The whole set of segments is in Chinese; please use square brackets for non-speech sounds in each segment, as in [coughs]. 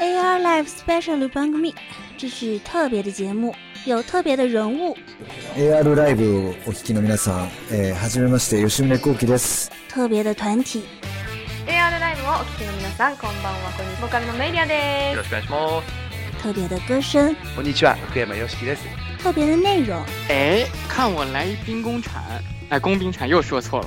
AR Live Special Bang Me，这是特别的节目，有特别的人物。 AR ライブをお聞きの皆さん、えー、はじめまして吉宗幸喜です。特别的团体， AR ライブをお聞きの皆さんこんばんはこんにちはボーカルのメイリアでよろしくお願いします。特别的歌声，こんにちは、福山よしきです。特别的内容。哎，看我来一兵工铲，哎，工兵铲又说错了。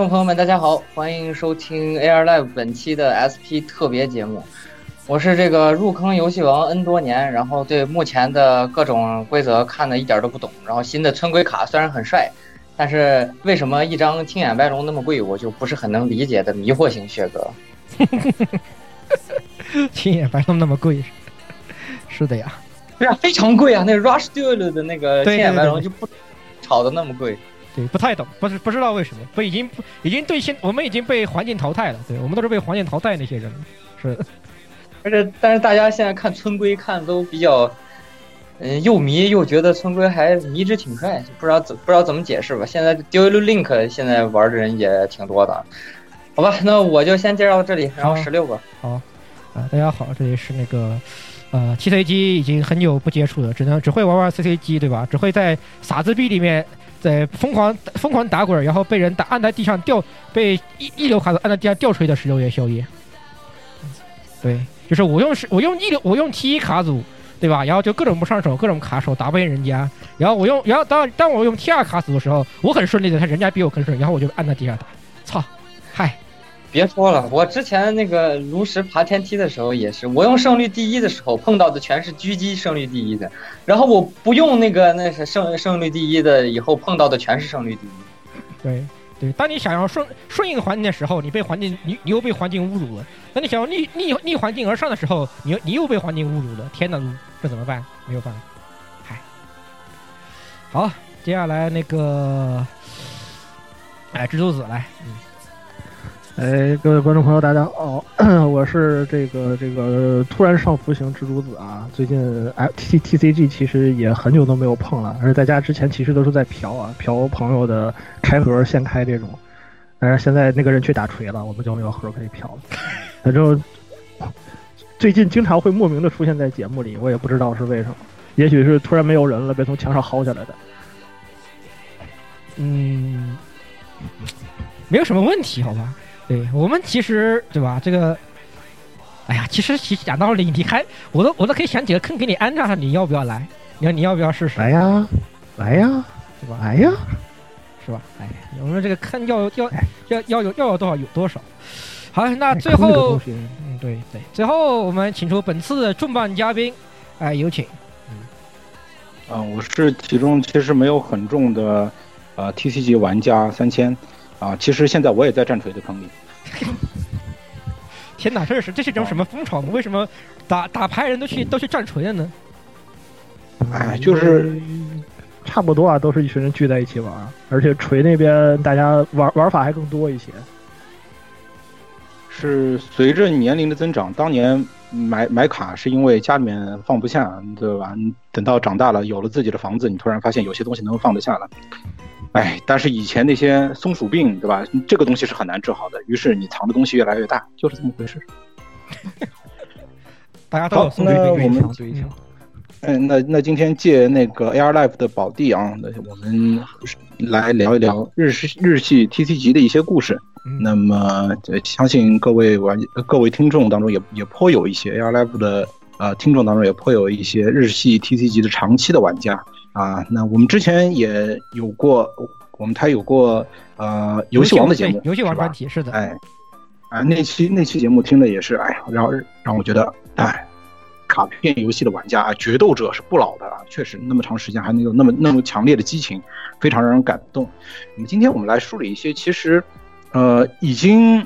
众朋友们，大家好，欢迎收听 AR Live 本期的 SP 特别节目。我是这个入坑游戏王 N 多年，然后对目前的各种规则看的一点都不懂。然后新的村规卡虽然很帅，但是为什么一张青眼白龙那么贵，我就不是很能理解的迷惑型学哥。[laughs] 青眼白龙那么贵，是的呀。对啊，非常贵啊！那 Rush Duel 的那个青眼白龙就不炒的那么贵。对，不太懂，不是不知道为什么，不已经已经对现我们已经被环境淘汰了，对我们都是被环境淘汰那些人，是。[laughs] 而且，但是大家现在看村规看都比较，嗯，又迷又觉得村规还迷之挺帅，不知道怎不知道怎么解释吧。现在 Duel Link 现在玩的人也挺多的，好吧，那我就先介绍到这里，然后十六个。好，啊，大家好，这里是那个。呃七 C 机已经很久不接触了，只能只会玩玩 C C 机，对吧？只会在傻子币里面在疯狂疯狂打滚，然后被人打按在地上掉，被一一流卡组按在地上吊锤的十六元宵夜。对，就是我用是，我用一流，我用 T 一卡组，对吧？然后就各种不上手，各种卡手打不赢人家。然后我用，然后当当我用 T 二卡组的时候，我很顺利的，他人家比我更顺，然后我就按在地上打。操，嗨。别说了，我之前那个炉石爬天梯的时候也是，我用胜率第一的时候碰到的全是狙击胜率第一的，然后我不用那个那是胜胜率第一的，以后碰到的全是胜率第一。对对，当你想要顺顺应环境的时候，你被环境你你又被环境侮辱了；当你想要逆逆逆环境而上的时候，你你又被环境侮辱了。天哪，这怎么办？没有办法。嗨，好，接下来那个，哎，蜘蛛子来，嗯。哎，各位观众朋友，大家好，我是这个这个突然上浮型蜘蛛子啊。最近 T T C G 其实也很久都没有碰了，而且在家之前其实都是在嫖啊，嫖朋友的开盒现开这种。但是现在那个人去打锤了，我们就没有盒可以嫖了。反正最近经常会莫名的出现在节目里，我也不知道是为什么，也许是突然没有人了，被从墙上薅下来的。嗯，没有什么问题，好吧。对我们其实对吧？这个，哎呀，其实其实讲道理，你还我都我都可以想几个坑给你安上，你要不要来？你要你要不要试试？来呀，来呀，对吧？来呀，是吧？哎，我们这个坑要要要要有要有多少有多少。好，那最后，嗯，对对，最后我们请出本次的重磅嘉宾，哎，有请。嗯，啊，我是其中其实没有很重的呃 T C 级玩家三千。啊，其实现在我也在战锤的坑里。[laughs] 天哪，这是这是一种什么风潮吗？为什么打打牌人都去都去战锤了呢？哎，就是差不多啊，都是一群人聚在一起玩，而且锤那边大家玩玩法还更多一些。是随着年龄的增长，当年买买卡是因为家里面放不下，对吧？等到长大了，有了自己的房子，你突然发现有些东西能放得下了。哎，但是以前那些松鼠病，对吧？这个东西是很难治好的，于是你藏的东西越来越大，就是这么回事。[laughs] 大家都有松鼠病，我们嗯，那那今天借那个 AR Life 的宝地啊，那我们来聊一聊日系日系 TC 级的一些故事。嗯、那么相信各位玩各位听众当中也也颇有一些 AR Life 的呃听众当中也颇有一些日系 TC 级的长期的玩家。啊，那我们之前也有过我们台有过呃游戏王的节目，游戏王专题是的，哎，啊，那期那期节目听的也是，哎呀，让让我觉得，哎，卡片游戏的玩家啊，决斗者是不老的啊，确实那么长时间还能有那么那么强烈的激情，非常让人感动。那么今天我们来梳理一些其实，呃，已经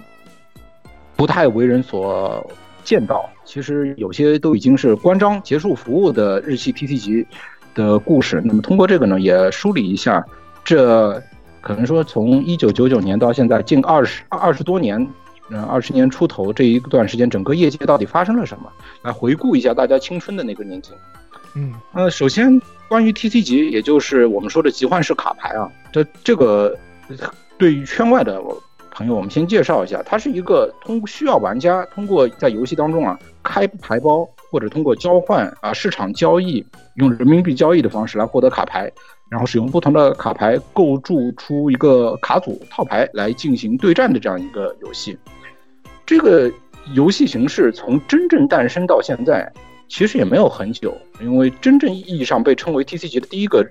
不太为人所见到，其实有些都已经是关张结束服务的日系 TC 级的故事。那么通过这个呢，也梳理一下这可能说从一九九九年到现在近二十二十多年，嗯，二十年出头这一段时间，整个业界到底发生了什么？来回顾一下大家青春的那个年纪。嗯，呃，首先关于 TC 级，也就是我们说的集换式卡牌啊，这这个对于圈外的朋友，我们先介绍一下，它是一个通需要玩家通过在游戏当中啊开牌包，或者通过交换啊市场交易，用人民币交易的方式来获得卡牌，然后使用不同的卡牌构筑出一个卡组套牌来进行对战的这样一个游戏。这个游戏形式从真正诞生到现在，其实也没有很久，因为真正意义上被称为 TC 级的第一个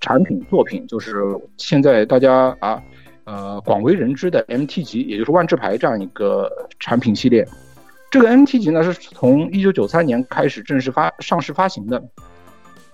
产品作品，就是现在大家啊呃广为人知的 MT 级，也就是万智牌这样一个产品系列。这个 MT 级呢是从一九九三年开始正式发上市发行的，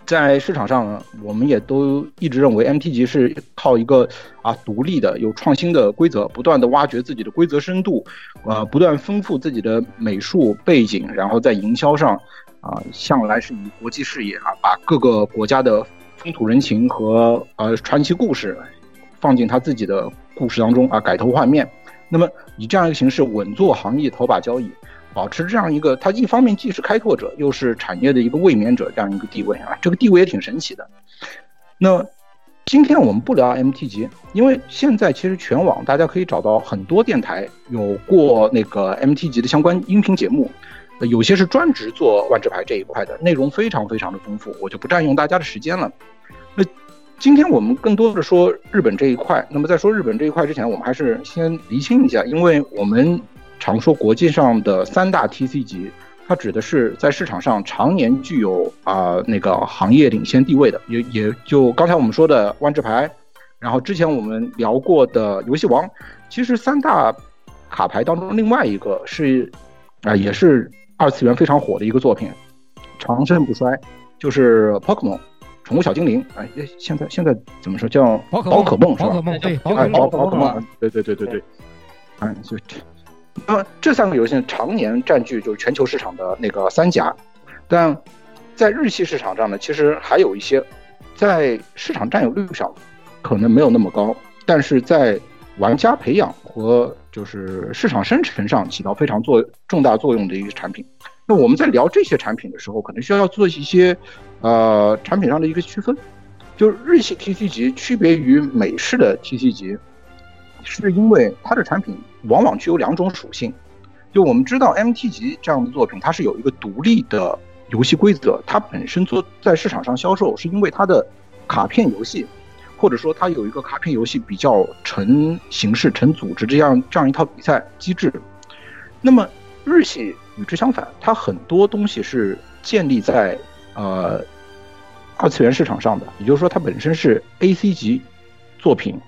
在市场上呢，我们也都一直认为 MT 级是靠一个啊独立的、有创新的规则，不断的挖掘自己的规则深度，呃，不断丰富自己的美术背景，然后在营销上啊，向来是以国际视野啊，把各个国家的风土人情和呃传奇故事放进他自己的故事当中啊，改头换面。那么以这样一个形式稳坐行业头把交椅。保持这样一个，它一方面既是开拓者，又是产业的一个卫冕者这样一个地位啊，这个地位也挺神奇的。那今天我们不聊 MT 级，因为现在其实全网大家可以找到很多电台有过那个 MT 级的相关音频节目，有些是专职做万智牌这一块的，内容非常非常的丰富，我就不占用大家的时间了。那今天我们更多的说日本这一块，那么在说日本这一块之前，我们还是先厘清一下，因为我们。常说国际上的三大 TC 级，它指的是在市场上常年具有啊那个行业领先地位的，也也就刚才我们说的万智牌，然后之前我们聊过的游戏王，其实三大卡牌当中另外一个是啊也是二次元非常火的一个作品，长盛不衰，就是 Pokemon 宠物小精灵，哎现在现在怎么说叫宝可梦是吧？宝可梦对宝哎可宝可梦，对对对对对，哎就这。那么这三个游戏常年占据就是全球市场的那个三甲，但在日系市场上呢，其实还有一些在市场占有率上可能没有那么高，但是在玩家培养和就是市场生成上起到非常作重大作用的一个产品。那我们在聊这些产品的时候，可能需要做一些呃产品上的一个区分，就是日系 TC 级区别于美式的 TC 级，是因为它的产品。往往具有两种属性，就我们知道 MT 级这样的作品，它是有一个独立的游戏规则，它本身做在市场上销售，是因为它的卡片游戏，或者说它有一个卡片游戏比较成形式、成组织这样这样一套比赛机制。那么日系与之相反，它很多东西是建立在呃二次元市场上的，也就是说它本身是 AC 级作品，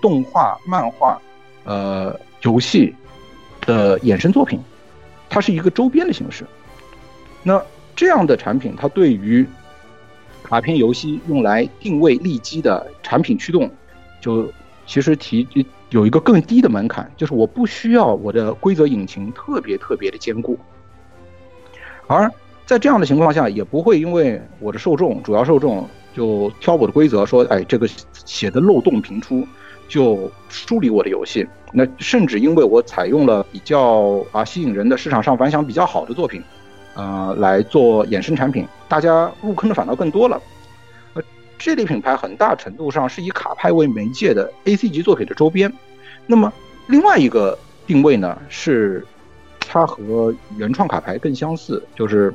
动画、漫画，呃。游戏的衍生作品，它是一个周边的形式。那这样的产品，它对于卡片游戏用来定位利基的产品驱动，就其实提有一个更低的门槛，就是我不需要我的规则引擎特别特别的坚固。而在这样的情况下，也不会因为我的受众主要受众就挑我的规则，说哎这个写的漏洞频出。就梳理我的游戏，那甚至因为我采用了比较啊吸引人的市场上反响比较好的作品，呃来做衍生产品，大家入坑的反倒更多了。呃，这类品牌很大程度上是以卡牌为媒介的 AC 级作品的周边。那么另外一个定位呢，是它和原创卡牌更相似，就是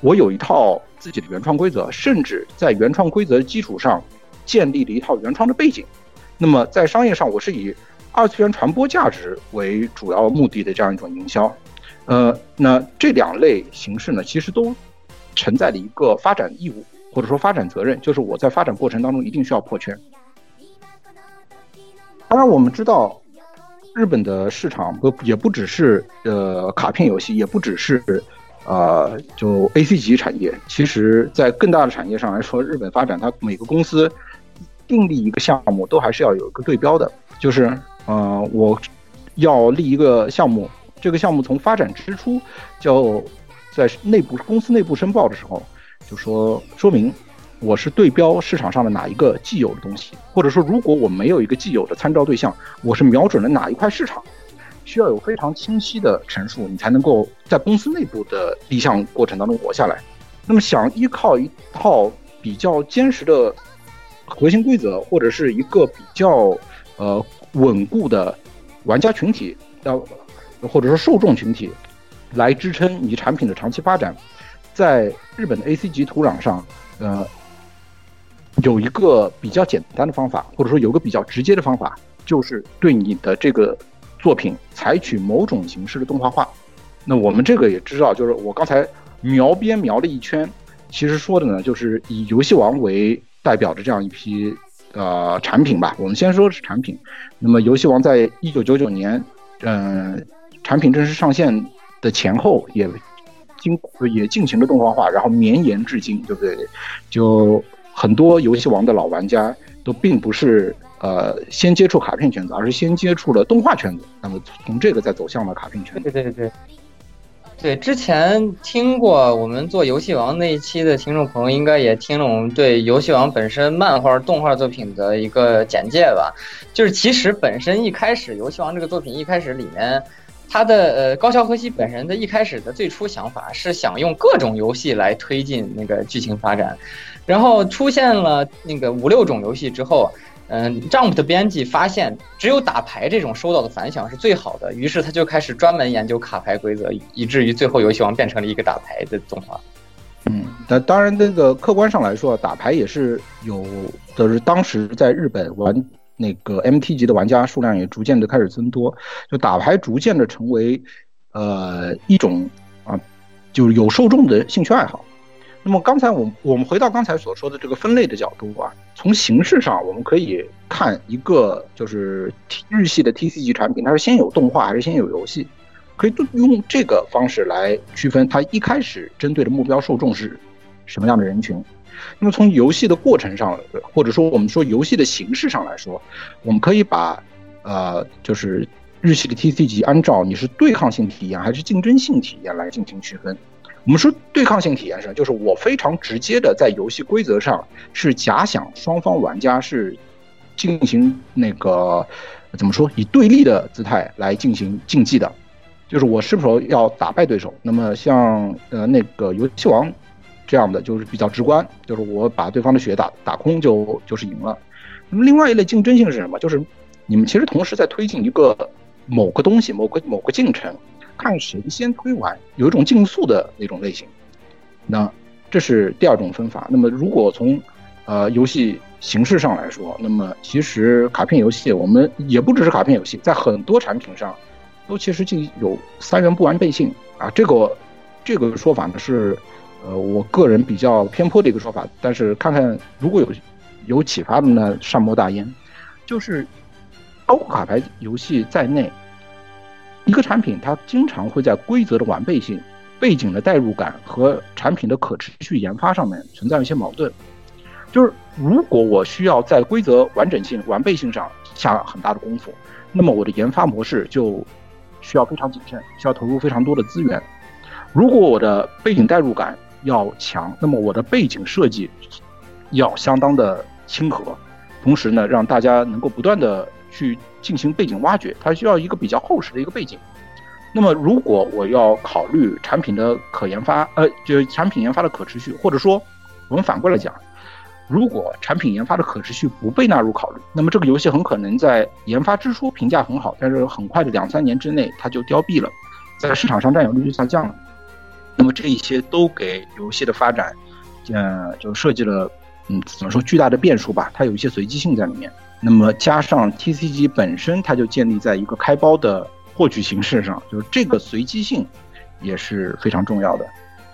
我有一套自己的原创规则，甚至在原创规则的基础上建立了一套原创的背景。那么在商业上，我是以二次元传播价值为主要目的的这样一种营销，呃，那这两类形式呢，其实都承载了一个发展义务或者说发展责任，就是我在发展过程当中一定需要破圈。当然，我们知道日本的市场不也不只是呃卡片游戏，也不只是呃就 A C 级产业。其实，在更大的产业上来说，日本发展它每个公司订立一个项目，都还是要有一个对标的，就是呃我要立一个项目，这个项目从发展之初就在内部公司内部申报的时候，就说说明。我是对标市场上的哪一个既有的东西，或者说，如果我没有一个既有的参照对象，我是瞄准了哪一块市场，需要有非常清晰的陈述，你才能够在公司内部的立项过程当中活下来。那么，想依靠一套比较坚实的核心规则，或者是一个比较呃稳固的玩家群体，要或者说受众群体来支撑你产品的长期发展，在日本的 A C 级土壤上，呃。有一个比较简单的方法，或者说有个比较直接的方法，就是对你的这个作品采取某种形式的动画化。那我们这个也知道，就是我刚才描边描了一圈，其实说的呢，就是以游戏王为代表着这样一批呃产品吧。我们先说是产品。那么游戏王在一九九九年，嗯，产品正式上线的前后，也经也进行了动画化，然后绵延至今，对不对？就。很多游戏王的老玩家都并不是呃先接触卡片圈子，而是先接触了动画圈子，那么从这个再走向了卡片圈。对对对对，对之前听过我们做游戏王那一期的听众朋友，应该也听了我们对游戏王本身漫画、动画作品的一个简介吧。就是其实本身一开始游戏王这个作品一开始里面，它的呃高桥和希本人的一开始的最初想法是想用各种游戏来推进那个剧情发展。然后出现了那个五六种游戏之后，嗯，Jump 的编辑发现只有打牌这种收到的反响是最好的，于是他就开始专门研究卡牌规则，以至于最后游戏王变成了一个打牌的动画。嗯，那当然，这个客观上来说，打牌也是有，就是当时在日本玩那个 MT 级的玩家数量也逐渐的开始增多，就打牌逐渐的成为呃一种啊，就是有受众的兴趣爱好。那么刚才我我们回到刚才所说的这个分类的角度啊，从形式上我们可以看一个就是日系的 T C 级产品，它是先有动画还是先有游戏，可以用这个方式来区分它一开始针对的目标受众是什么样的人群。那么从游戏的过程上，或者说我们说游戏的形式上来说，我们可以把呃就是日系的 T C 级按照你是对抗性体验还是竞争性体验来进行区分。我们说对抗性体验是，就是我非常直接的在游戏规则上是假想双方玩家是进行那个怎么说以对立的姿态来进行竞技的，就是我是否要打败对手。那么像呃那个游戏王这样的就是比较直观，就是我把对方的血打打空就就是赢了。那么另外一类竞争性是什么？就是你们其实同时在推进一个某个东西，某个某个进程。看谁先推完，有一种竞速的那种类型，那这是第二种分法。那么如果从呃游戏形式上来说，那么其实卡片游戏我们也不只是卡片游戏，在很多产品上都其实进有三元不完备性啊。这个这个说法呢是呃我个人比较偏颇的一个说法，但是看看如果有有启发的呢，善莫大焉。就是包括卡牌游戏在内。一个产品，它经常会在规则的完备性、背景的代入感和产品的可持续研发上面存在一些矛盾。就是如果我需要在规则完整性、完备性上下很大的功夫，那么我的研发模式就需要非常谨慎，需要投入非常多的资源。如果我的背景代入感要强，那么我的背景设计要相当的亲和，同时呢，让大家能够不断的。去进行背景挖掘，它需要一个比较厚实的一个背景。那么，如果我要考虑产品的可研发，呃，就是产品研发的可持续，或者说，我们反过来讲，如果产品研发的可持续不被纳入考虑，那么这个游戏很可能在研发之初评价很好，但是很快的两三年之内它就凋敝了，在市场上占有率就下降了。那么这一些都给游戏的发展，呃，就设计了，嗯，怎么说巨大的变数吧？它有一些随机性在里面。那么加上 T C G 本身，它就建立在一个开包的获取形式上，就是这个随机性也是非常重要的。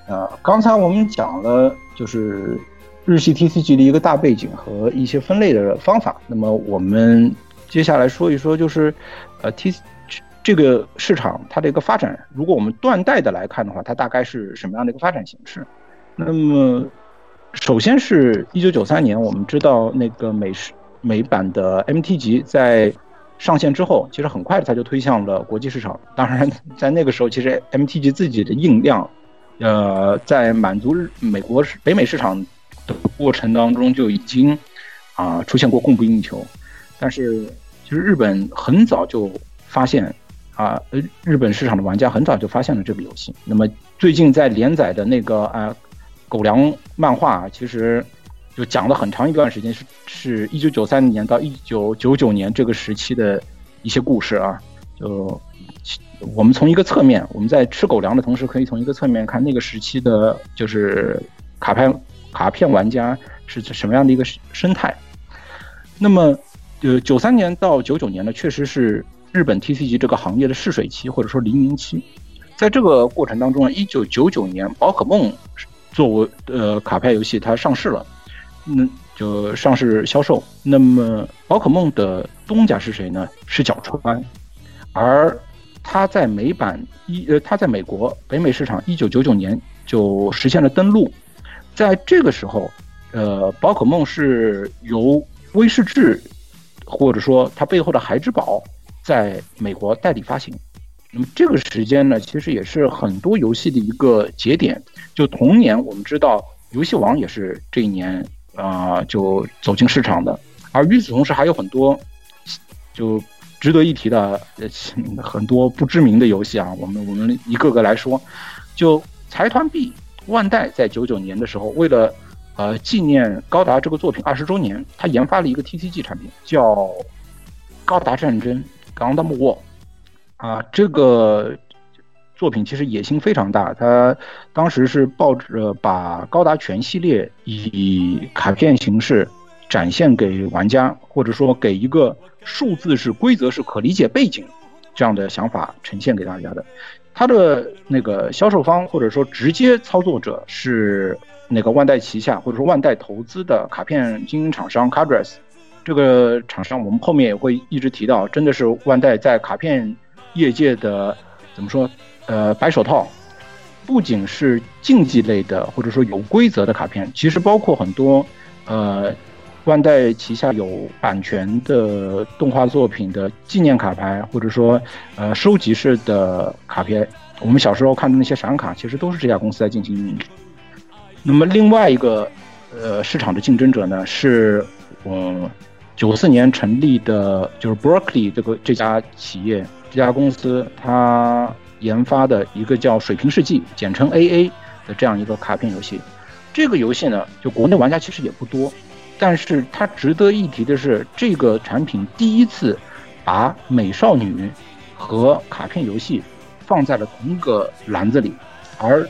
呃，刚才我们讲了，就是日系 T C G 的一个大背景和一些分类的方法。那么我们接下来说一说，就是呃 T 这个市场它的一个发展，如果我们断代的来看的话，它大概是什么样的一个发展形式？那么，首先是一九九三年，我们知道那个美式美版的 MT 级在上线之后，其实很快它就推向了国际市场。当然，[laughs] 在那个时候，其实 MT 级自己的印量，呃，在满足美国北美市场的过程当中就已经啊出现过供不应求。但是，其实日本很早就发现。啊，日本市场的玩家很早就发现了这个游戏。那么最近在连载的那个啊，狗粮漫画，其实就讲了很长一段时间，是是一九九三年到一九九九年这个时期的一些故事啊。就我们从一个侧面，我们在吃狗粮的同时，可以从一个侧面看那个时期的，就是卡牌卡片玩家是什么样的一个生态。那么，呃，九三年到九九年呢，确实是。日本 TCG 这个行业的试水期或者说黎明期，在这个过程当中呢，一九九九年宝可梦作为呃卡牌游戏它上市了，那就上市销售。那么宝可梦的东家是谁呢？是角川，而他在美版一呃他在美国北美市场一九九九年就实现了登陆，在这个时候，呃宝可梦是由威士治或者说它背后的孩之宝。在美国代理发行，那么这个时间呢，其实也是很多游戏的一个节点。就同年，我们知道游戏王也是这一年啊就走进市场的。而与此同时，还有很多就值得一提的很多不知名的游戏啊。我们我们一个个来说，就财团 B 万代在九九年的时候，为了呃纪念高达这个作品二十周年，他研发了一个 TCG 产品，叫高达战争。刚达姆沃啊，这个作品其实野心非常大。他当时是抱着把高达全系列以卡片形式展现给玩家，或者说给一个数字是规则是可理解背景这样的想法呈现给大家的。他的那个销售方或者说直接操作者是那个万代旗下或者说万代投资的卡片经营厂商 Cardress。这个厂商，我们后面也会一直提到，真的是万代在卡片业界的怎么说？呃，白手套，不仅是竞技类的，或者说有规则的卡片，其实包括很多呃，万代旗下有版权的动画作品的纪念卡牌，或者说呃收集式的卡片。我们小时候看的那些闪卡，其实都是这家公司在进行运营。那么另外一个呃市场的竞争者呢，是嗯。九四年成立的，就是 Berkeley 这个这家企业这家公司，它研发的一个叫《水平世纪》，简称 AA 的这样一个卡片游戏。这个游戏呢，就国内玩家其实也不多，但是它值得一提的是，这个产品第一次把美少女和卡片游戏放在了同一个篮子里，而。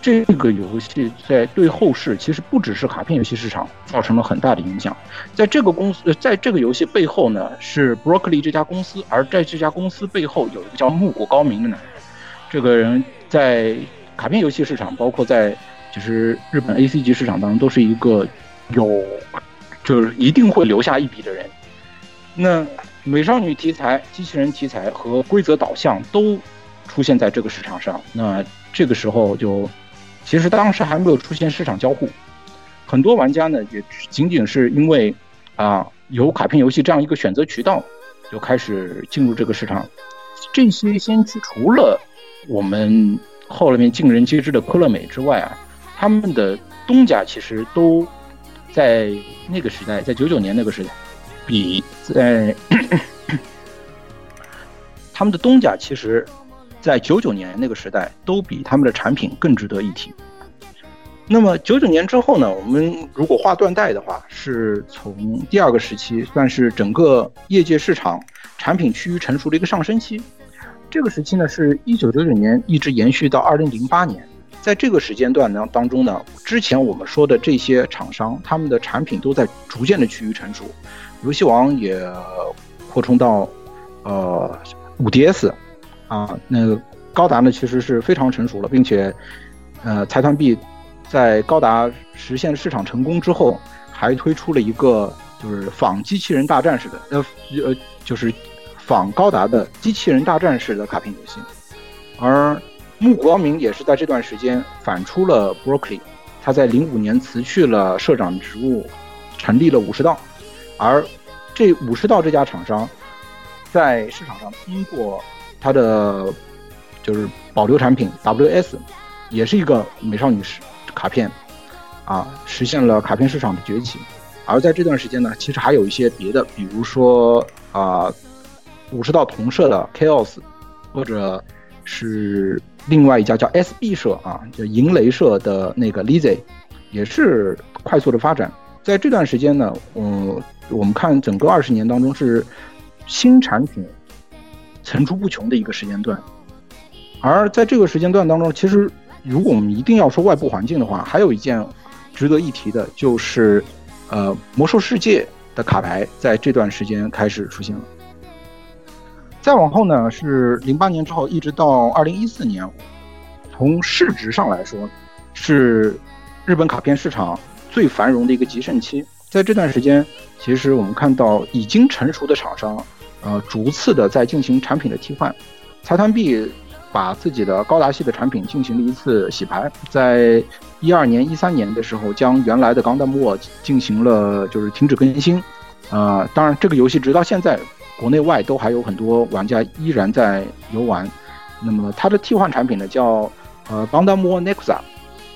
这个游戏在对后世其实不只是卡片游戏市场造成了很大的影响。在这个公司，在这个游戏背后呢，是 Broccoli 这家公司，而在这家公司背后有一个叫木谷高明的男人。这个人在卡片游戏市场，包括在就是日本 A C 级市场当中，都是一个有就是一定会留下一笔的人。那美少女题材、机器人题材和规则导向都出现在这个市场上，那这个时候就。其实当时还没有出现市场交互，很多玩家呢也仅仅是因为啊有卡片游戏这样一个选择渠道，就开始进入这个市场。这些先驱除了我们后面尽人皆知的科乐美之外啊，他们的东家其实都在那个时代，在九九年那个时代，比在 [clears throat] 他们的东家其实。在九九年那个时代，都比他们的产品更值得一提。那么九九年之后呢？我们如果划断代的话，是从第二个时期，算是整个业界市场产品趋于成熟的一个上升期。这个时期呢，是一九九九年一直延续到二零零八年。在这个时间段呢当中呢，之前我们说的这些厂商，他们的产品都在逐渐的趋于成熟。游戏王也扩充到呃五 DS。啊，那高达呢，其实是非常成熟了，并且，呃，财团 B 在高达实现市场成功之后，还推出了一个就是仿机器人大战式的，呃呃，就是仿高达的机器人大战式的卡片游戏。而木光明也是在这段时间反出了 Berkeley，他在零五年辞去了社长职务，成立了武士道。而这武士道这家厂商在市场上通过它的就是保留产品 WS，也是一个美少女卡片啊，实现了卡片市场的崛起。而在这段时间呢，其实还有一些别的，比如说啊，武士道同社的 Chaos，或者是另外一家叫 SB 社啊，就银雷社的那个 Lizzy，也是快速的发展。在这段时间呢，嗯，我们看整个二十年当中是新产品层出不穷的一个时间段。而在这个时间段当中，其实如果我们一定要说外部环境的话，还有一件值得一提的就是。呃，魔兽世界的卡牌在这段时间开始出现了。再往后呢，是零八年之后，一直到二零一四年，从市值上来说，是日本卡片市场最繁荣的一个极盛期。在这段时间，其实我们看到已经成熟的厂商，呃，逐次的在进行产品的替换。财团币把自己的高达系的产品进行了一次洗牌，在。一二年、一三年的时候，将原来的《钢弹末》进行了就是停止更新，啊，当然这个游戏直到现在，国内外都还有很多玩家依然在游玩。那么它的替换产品呢，叫呃《钢弹莫 Nexa》，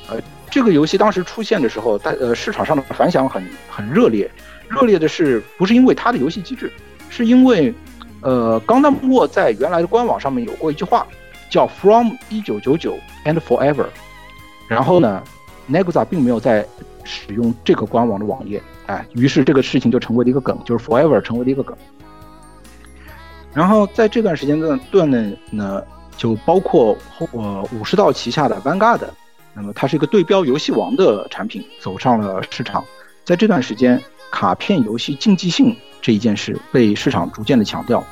呃，这个游戏当时出现的时候，在呃市场上的反响很很热烈。热烈的是不是因为它的游戏机制，是因为呃《钢弹莫》在原来的官网上面有过一句话，叫 “From 一九九九 and Forever”。然后呢，Nexa 并没有在使用这个官网的网页，哎，于是这个事情就成为了一个梗，就是 Forever 成为了一个梗。然后在这段时间段段内呢，就包括呃武士道旗下的 Vanguard，那么它是一个对标游戏王的产品走上了市场。在这段时间，卡片游戏竞技性这一件事被市场逐渐的强调。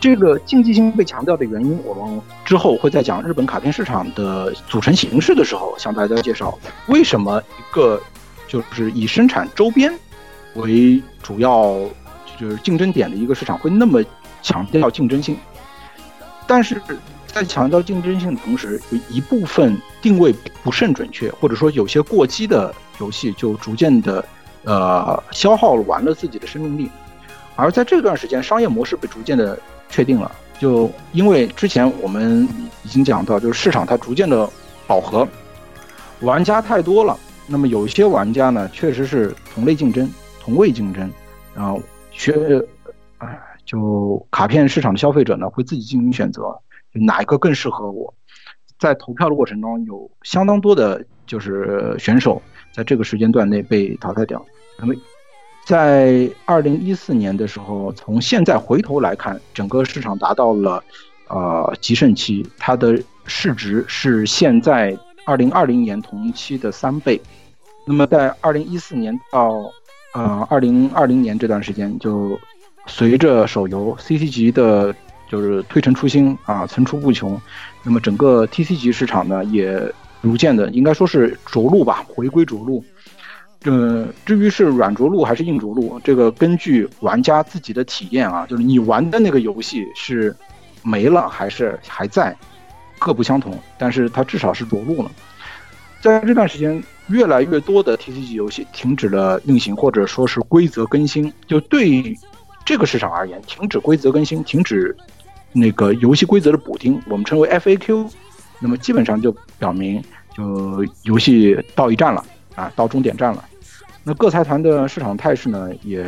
这个竞技性被强调的原因，我们之后会在讲日本卡片市场的组成形式的时候向大家介绍，为什么一个就是以生产周边为主要就是竞争点的一个市场会那么强调竞争性。但是在强调竞争性的同时，有一部分定位不甚准确，或者说有些过激的游戏就逐渐的呃消耗完了自己的生命力，而在这段时间，商业模式被逐渐的。确定了，就因为之前我们已经讲到，就是市场它逐渐的饱和，玩家太多了。那么有一些玩家呢，确实是同类竞争、同位竞争，然后学，哎，就卡片市场的消费者呢，会自己进行选择，哪一个更适合我。在投票的过程中，有相当多的就是选手在这个时间段内被淘汰掉。那么。在二零一四年的时候，从现在回头来看，整个市场达到了，呃，极盛期，它的市值是现在二零二零年同期的三倍。那么在二零一四年到，呃，二零二零年这段时间，就随着手游 CC 级的，就是推陈出新啊，层出不穷。那么整个 TC 级市场呢，也逐渐的，应该说是着陆吧，回归着陆。呃，至于是软着陆还是硬着陆，这个根据玩家自己的体验啊，就是你玩的那个游戏是没了还是还在，各不相同。但是它至少是着陆了。在这段时间，越来越多的 TCG 游戏停止了运行，或者说是规则更新。就对这个市场而言，停止规则更新，停止那个游戏规则的补丁，我们称为 FAQ。那么基本上就表明，就游戏到一站了。啊，到终点站了。那各财团的市场态势呢，也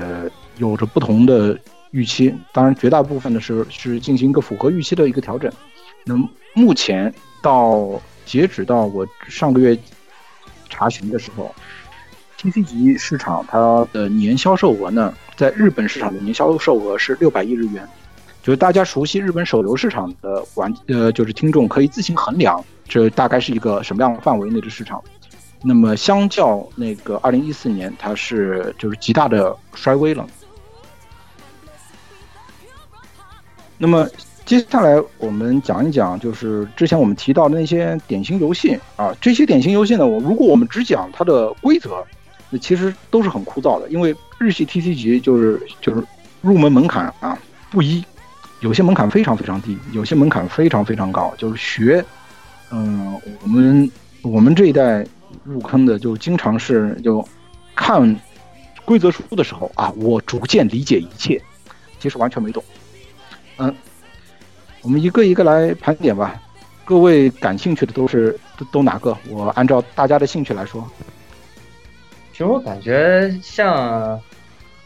有着不同的预期。当然，绝大部分的是是进行一个符合预期的一个调整。那目前到截止到我上个月查询的时候，TC 级市场它的年销售额呢，在日本市场的年销售额是六百亿日元。就是大家熟悉日本手游市场的玩呃，就是听众可以自行衡量，这大概是一个什么样的范围内的市场。那么，相较那个二零一四年，它是就是极大的衰微了。那么，接下来我们讲一讲，就是之前我们提到的那些典型游戏啊，这些典型游戏呢，我如果我们只讲它的规则，那其实都是很枯燥的，因为日系 TC 级就是就是入门门槛啊不一，有些门槛非常非常低，有些门槛非常非常高，就是学，嗯，我们我们这一代入坑的就经常是就看规则书的时候啊，我逐渐理解一切，其实完全没懂。嗯，我们一个一个来盘点吧。各位感兴趣的都是都都哪个？我按照大家的兴趣来说。其实我感觉像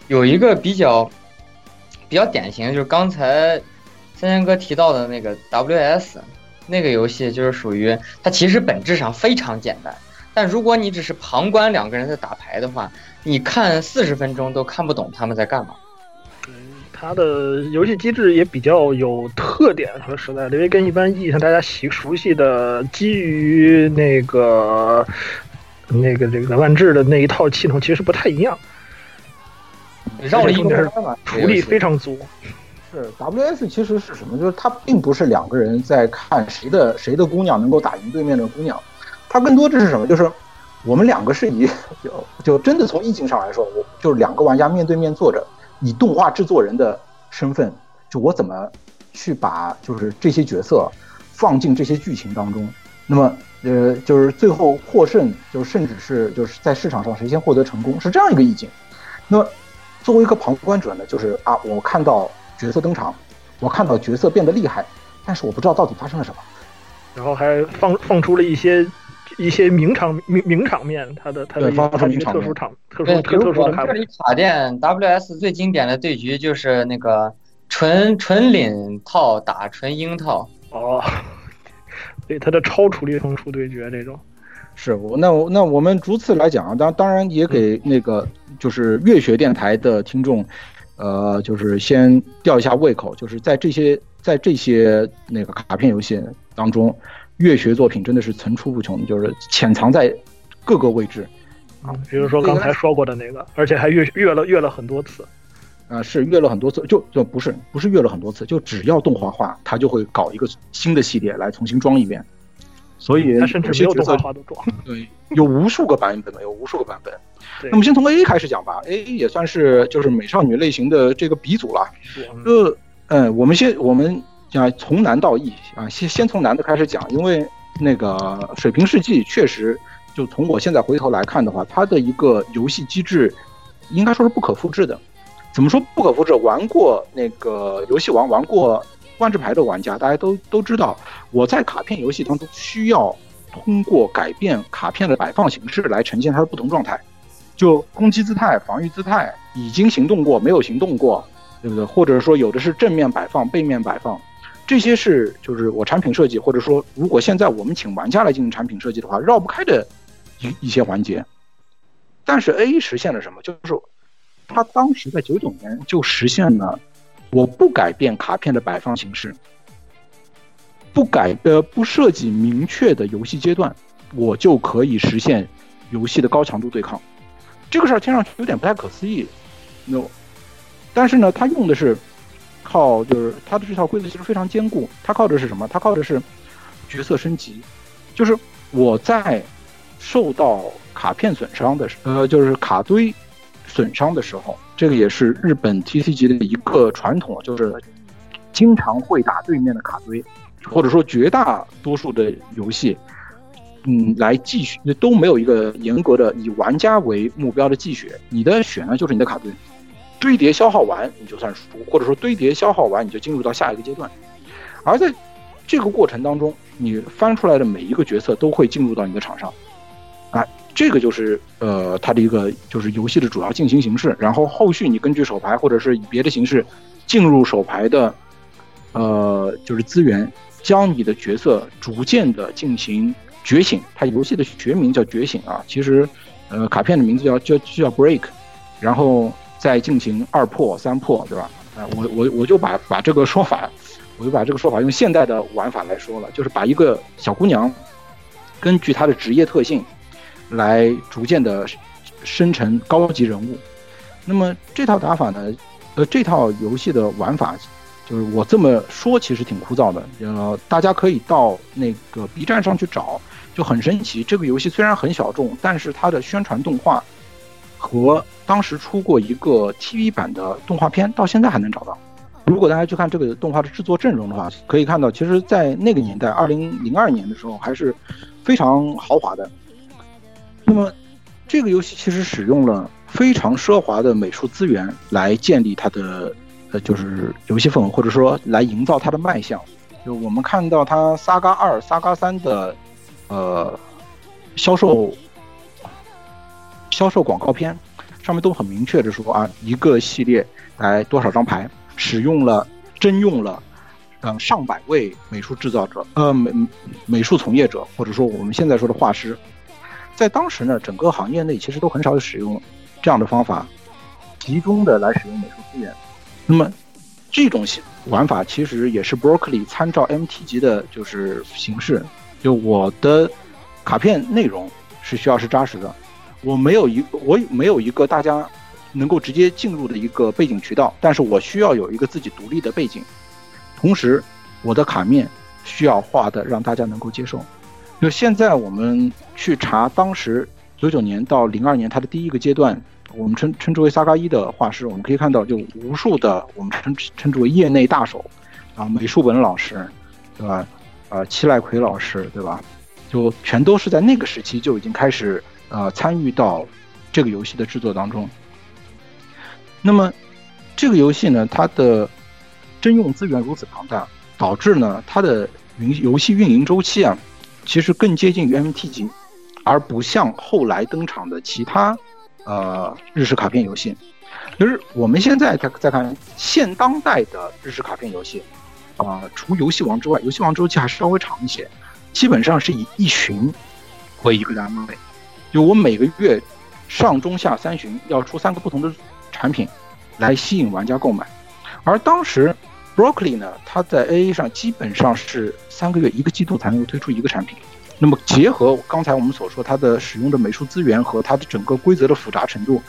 有一个比较比较典型，就是刚才三千哥提到的那个 WS 那个游戏，就是属于它其实本质上非常简单，但如果你只是旁观两个人在打牌的话，你看四十分钟都看不懂他们在干嘛。它的游戏机制也比较有特点，说实在的，因为跟一般意义上大家习熟悉的基于那个那个这个万智的那一套系统其实不太一样。绕了一圈嘛，处理非常足。是 WS 其实是什么？就是它并不是两个人在看谁的谁的姑娘能够打赢对面的姑娘，它更多的是什么？就是我们两个是以就就真的从意境上来说，我就是两个玩家面对面坐着。以动画制作人的身份，就我怎么去把就是这些角色放进这些剧情当中，那么呃就是最后获胜，就是甚至是就是在市场上谁先获得成功，是这样一个意境。那么作为一个旁观者呢，就是啊，我看到角色登场，我看到角色变得厉害，但是我不知道到底发生了什么，然后还放放出了一些。一些名场名名场面，他的他的一些特殊场特殊特殊的卡。这里卡店 WS 最经典的对局就是那个纯纯领套打纯鹰套哦，对它的超处理风出对决这种，是我那我那我们逐次来讲啊，当当然也给那个就是乐学电台的听众，呃，就是先吊一下胃口，就是在这些在这些那个卡片游戏当中。乐学作品真的是层出不穷，就是潜藏在各个位置啊。比如说刚才说过的那个，而且还越越了越了很多次啊，是越了很多次，就就不是不是越了很多次，就只要动画化，他就会搞一个新的系列来重新装一遍。所以他甚至没有动画化都装，对，有无数个版本，有无数个版本。那么先从 A 开始讲吧，A 也算是就是美少女类型的这个鼻祖了。呃，嗯，我们先我们。讲，从难到易啊，先先从难的开始讲，因为那个水平世纪确实，就从我现在回头来看的话，它的一个游戏机制，应该说是不可复制的。怎么说不可复制？玩过那个游戏王、玩过万智牌的玩家，大家都都知道，我在卡片游戏当中需要通过改变卡片的摆放形式来呈现它的不同状态，就攻击姿态、防御姿态，已经行动过、没有行动过，对不对？或者说有的是正面摆放、背面摆放。这些是就是我产品设计，或者说如果现在我们请玩家来进行产品设计的话，绕不开的一一些环节。但是 A 实现了什么？就是他当时在九九年就实现了，我不改变卡片的摆放形式，不改呃不设计明确的游戏阶段，我就可以实现游戏的高强度对抗。这个事儿听上去有点不太可思议，no，但是呢，他用的是。靠，就是他的这套规则其实非常坚固。他靠的是什么？他靠的是角色升级。就是我在受到卡片损伤的时，呃，就是卡堆损伤的时候，这个也是日本 TC 级的一个传统，就是经常会打对面的卡堆，或者说绝大多数的游戏，嗯，来继续都没有一个严格的以玩家为目标的继血，你的血呢就是你的卡堆。堆叠消耗完你就算输，或者说堆叠消耗完你就进入到下一个阶段，而在这个过程当中，你翻出来的每一个角色都会进入到你的场上，啊，这个就是呃它的一个就是游戏的主要进行形式。然后后续你根据手牌或者是以别的形式进入手牌的，呃就是资源，将你的角色逐渐的进行觉醒。它游戏的学名叫觉醒啊，其实呃卡片的名字叫叫叫 break，然后。再进行二破三破，对吧？啊，我我我就把把这个说法，我就把这个说法用现代的玩法来说了，就是把一个小姑娘，根据她的职业特性，来逐渐的生成高级人物。那么这套打法呢，呃，这套游戏的玩法，就是我这么说其实挺枯燥的，呃，大家可以到那个 B 站上去找，就很神奇。这个游戏虽然很小众，但是它的宣传动画。和当时出过一个 TV 版的动画片，到现在还能找到。如果大家去看这个动画的制作阵容的话，可以看到，其实，在那个年代，二零零二年的时候，还是非常豪华的。那么，这个游戏其实使用了非常奢华的美术资源来建立它的，呃，就是游戏氛围，或者说来营造它的卖相。就我们看到它《萨嘎二》《萨嘎三》的，呃，销售销售广告片，上面都很明确的说啊，一个系列来多少张牌。使用了征用了，嗯，上百位美术制造者，呃，美美术从业者，或者说我们现在说的画师，在当时呢，整个行业内其实都很少使用这样的方法，集中的来使用美术资源。那么这种玩法其实也是 Broccoli 参照 MT 级的，就是形式。就我的卡片内容是需要是扎实的，我没有一我没有一个大家。能够直接进入的一个背景渠道，但是我需要有一个自己独立的背景，同时我的卡面需要画的让大家能够接受。就现在我们去查当时九九年到零二年它的第一个阶段，我们称称之为萨嘎一的画师，我们可以看到就无数的我们称称之为业内大手啊，美术本老师，对吧？啊，七濑葵老师，对吧？就全都是在那个时期就已经开始呃参与到这个游戏的制作当中。那么，这个游戏呢，它的征用资源如此庞大，导致呢它的云游戏运营周期啊，其实更接近于 MT 级，而不像后来登场的其他呃日式卡片游戏。就是我们现在再再看现当代的日式卡片游戏，啊，除游戏王之外，游戏王周期还是稍微长一些，基本上是以一巡为一个单位，就我每个月上中下三巡要出三个不同的。产品来吸引玩家购买，而当时 Broccoli 呢，它在 AA 上基本上是三个月一个季度才能够推出一个产品。那么结合刚才我们所说，它的使用的美术资源和它的整个规则的复杂程度，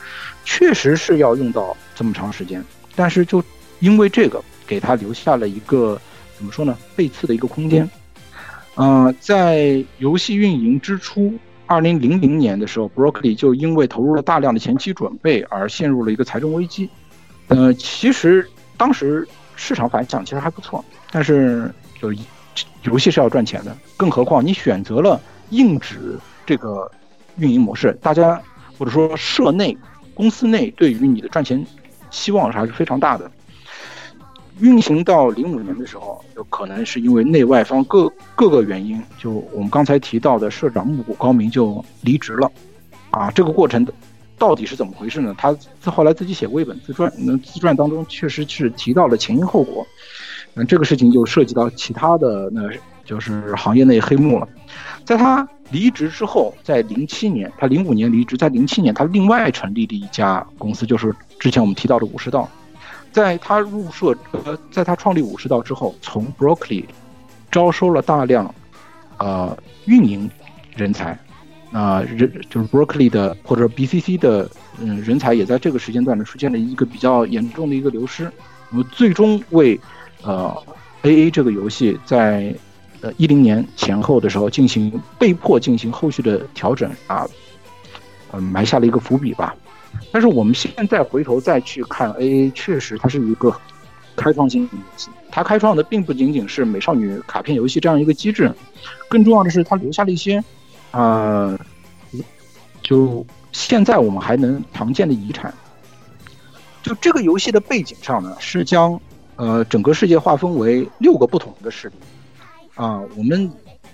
确实是要用到这么长时间。但是就因为这个，给它留下了一个怎么说呢，背刺的一个空间。嗯，在游戏运营之初。二零零零年的时候，Broccoli 就因为投入了大量的前期准备而陷入了一个财政危机。呃，其实当时市场反响其实还不错，但是就游戏是要赚钱的，更何况你选择了硬纸这个运营模式，大家或者说社内公司内对于你的赚钱希望还是非常大的。运行到零五年的时候，有可能是因为内外方各各个原因，就我们刚才提到的社长木谷高明就离职了，啊，这个过程到底是怎么回事呢？他后来自己写过一本自传，那自传当中确实是提到了前因后果，那，这个事情就涉及到其他的，那就是行业内黑幕了。在他离职之后，在零七年，他零五年离职，在零七年他另外成立了一家公司，就是之前我们提到的武士道。在他入社呃，在他创立武士道之后，从 Broccoli 招收了大量呃运营人才，啊人就是 Broccoli 的或者 BCC 的嗯人才也在这个时间段呢出现了一个比较严重的一个流失，那么最终为呃 AA 这个游戏在呃一零年前后的时候进行被迫进行后续的调整啊，嗯埋下了一个伏笔吧。但是我们现在回头再去看 AA，确实它是一个开创性游戏。它开创的并不仅仅是美少女卡片游戏这样一个机制，更重要的是它留下了一些，呃，就现在我们还能常见的遗产。就这个游戏的背景上呢，是将呃整个世界划分为六个不同的势力。啊，我们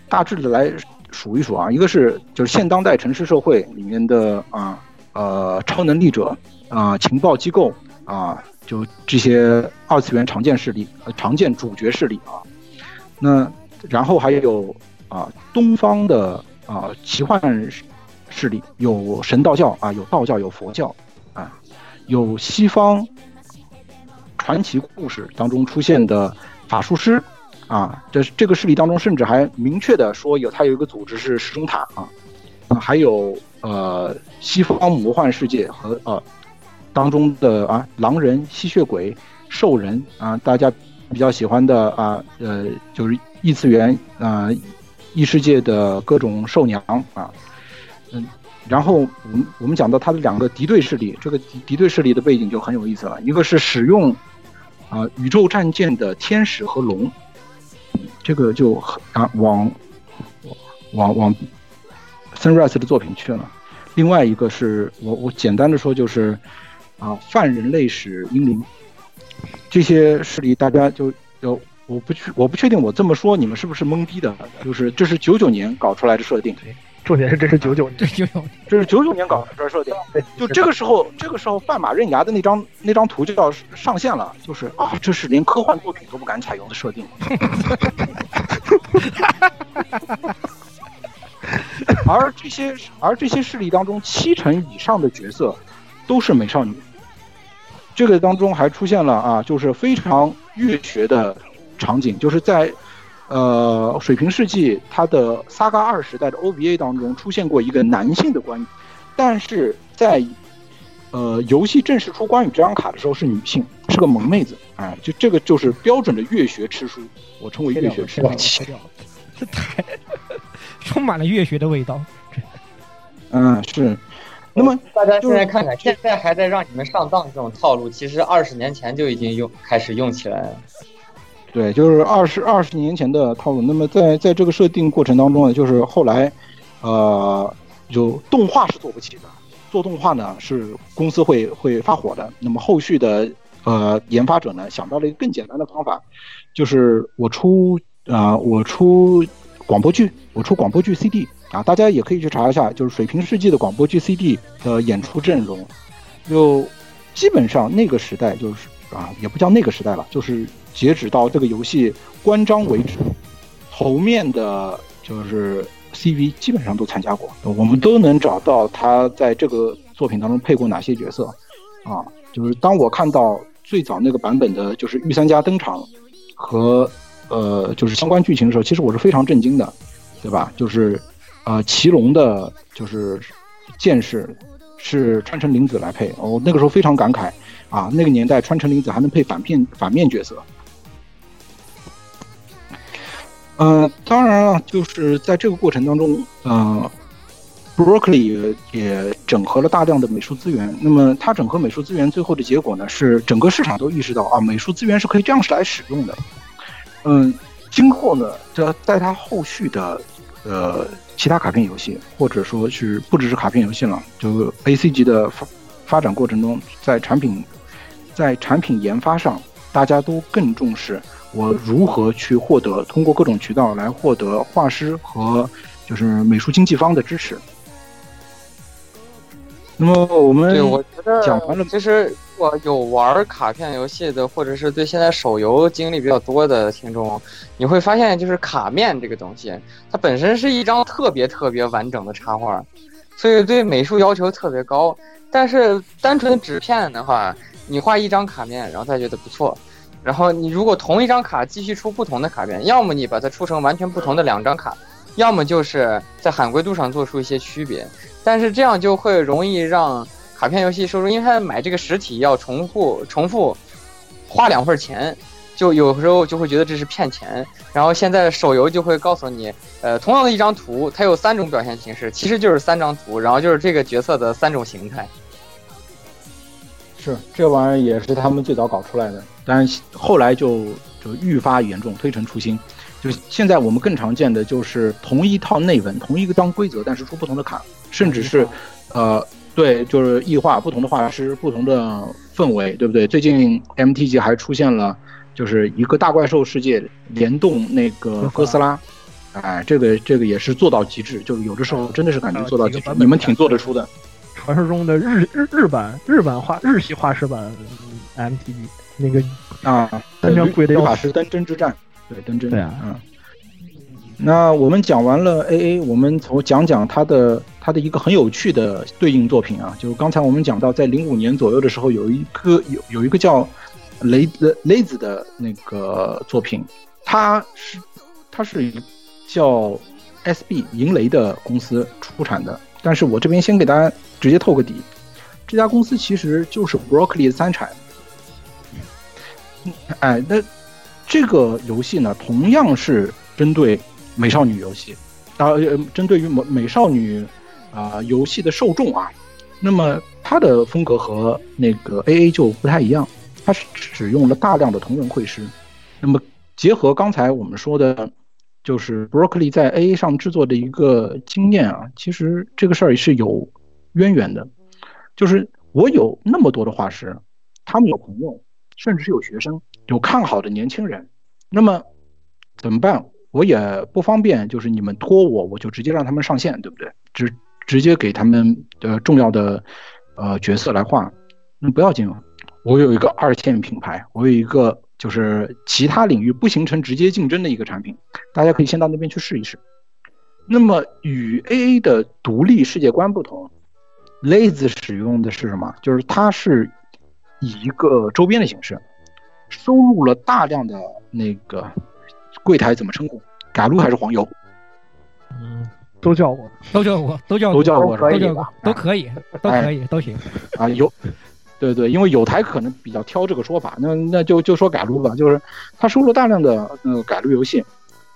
大致的来数一数啊，一个是就是现当代城市社会里面的啊。呃，超能力者啊，情报机构啊，就这些二次元常见势力，呃，常见主角势力啊。那然后还有啊，东方的啊奇幻势力，有神道教啊，有道教，有佛教啊，有西方传奇故事当中出现的法术师啊。这这个势力当中，甚至还明确的说有，它有一个组织是石钟塔啊。还有呃，西方魔幻世界和呃当中的啊，狼人、吸血鬼、兽人啊，大家比较喜欢的啊，呃，就是异次元啊，异世界的各种兽娘啊，嗯，然后我们我们讲到它的两个敌对势力，这个敌敌对势力的背景就很有意思了。一个是使用啊、宇宙战舰的天使和龙，这个就很啊往往往 Sunrise 的作品去了。另外一个是我我简单的说就是啊泛人类史英灵，这些势力大家就就我不确我不确定我这么说你们是不是懵逼的，就是这是九九年搞出来的设定。重点是这是九九年，这九九，这是九九年搞出来的设定。就这个时候，这个时候范马刃牙的那张那张图就要上线了，就是啊，这是连科幻作品都不敢采用的设定。[laughs] 而这些而这些势力当中，七成以上的角色都是美少女。这个当中还出现了啊，就是非常乐学的场景，就是在呃水平世纪它的 Saga 二时代的 OVA 当中出现过一个男性的关羽，但是在呃游戏正式出关羽这张卡的时候是女性，是个萌妹子，哎，就这个就是标准的月学吃书，我称为月学吃书。这太 [laughs] 充满了月学的味道。嗯，是。那么大家现在看看，现在还在让你们上当这种套路，其实二十年前就已经用开始用起来了。对，就是二十二十年前的套路。那么在在这个设定过程当中呢，就是后来，呃，就动画是做不起的，做动画呢是公司会会发火的。那么后续的呃研发者呢想到了一个更简单的方法，就是我出啊、我出广播剧，我出广播剧 CD 啊，大家也可以去查一下，就是水平世纪的广播剧 CD 的演出阵容，就基本上那个时代就是啊，也不叫那个时代了，就是截止到这个游戏关张为止，头面的就是 CV 基本上都参加过，我们都能找到他在这个作品当中配过哪些角色啊。就是当我看到最早那个版本的，就是御三家登场和呃就是相关剧情的时候，其实我是非常震惊的，对吧？就是呃祁隆的，就是剑士是川城绫子来配，我、那个时候非常感慨啊，那个年代川城绫子还能配反面反面角色。呃，当然了，就是在这个过程当中，呃，Broccoli 也整合了大量的美术资源。那么它整合美术资源，最后的结果呢，是整个市场都意识到啊，美术资源是可以这样来使用的。嗯，今后呢，这在它后续的呃其他卡片游戏，或者说是不只是卡片游戏了，就 AC 级的发发展过程中，在产品在产品研发上，大家都更重视。我如何去获得通过各种渠道来获得画师和就是美术经纪方的支持？那么我们对我觉得讲完了，其实如果有玩卡片游戏的，或者是对现在手游经历比较多的听众，你会发现，就是卡面这个东西，它本身是一张特别特别完整的插画，所以对美术要求特别高。但是单纯纸片的话，你画一张卡面，然后他觉得不错。然后你如果同一张卡继续出不同的卡片，要么你把它出成完全不同的两张卡，要么就是在罕归度上做出一些区别。但是这样就会容易让卡片游戏受众，因为他买这个实体要重复重复花两份钱，就有时候就会觉得这是骗钱。然后现在手游就会告诉你，呃，同样的一张图，它有三种表现形式，其实就是三张图，然后就是这个角色的三种形态。是这玩意儿也是他们最早搞出来的，但是后来就就愈发严重，推陈出新。就现在我们更常见的就是同一套内文，同一个张规则，但是出不同的卡，甚至是，呃，对，就是异化，不同的画师，不同的氛围，对不对？最近 MTG 还出现了，就是一个大怪兽世界联动那个哥斯拉，哎，这个这个也是做到极致，就是有的时候真的是感觉做到极致，你们挺做得出的。传说中的日日日版日版画日系画师版 MTG 那个啊，单张贵的法师登真之战，对登真，对啊，嗯。那我们讲完了 AA，我们从讲讲它的它的一个很有趣的对应作品啊，就是刚才我们讲到，在零五年左右的时候，有一个有有一个叫雷子雷子的那个作品，它是它是叫 SB 银雷的公司出产的。但是我这边先给大家直接透个底，这家公司其实就是 Broccoli 的三产。哎，那这个游戏呢，同样是针对美少女游戏，啊，呃，针对于美美少女啊、游戏的受众啊，那么它的风格和那个 A A 就不太一样，它是使用了大量的同人绘师，那么结合刚才我们说的，就是 Broccoli 在 A A 上制作的一个经验啊，其实这个事儿是有渊源的，就是我有那么多的画师，他们有朋友，甚至是有学生，有看好的年轻人，那么怎么办？我也不方便，就是你们托我，我就直接让他们上线，对不对？直直接给他们的重要的呃角色来画，那不要紧，我有一个二线品牌，我有一个就是其他领域不形成直接竞争的一个产品，大家可以先到那边去试一试。那么与 AA 的独立世界观不同，Lazy 使用的是什么？就是它是以一个周边的形式，收录了大量的那个柜台怎么称呼？改路还是黄油？嗯，都叫过，都叫过，都叫都叫过，都叫过，都可以，都可以，都行啊。有，对对，因为有台可能比较挑这个说法，那那就就说改路吧，就是他收录大量的呃改路游戏，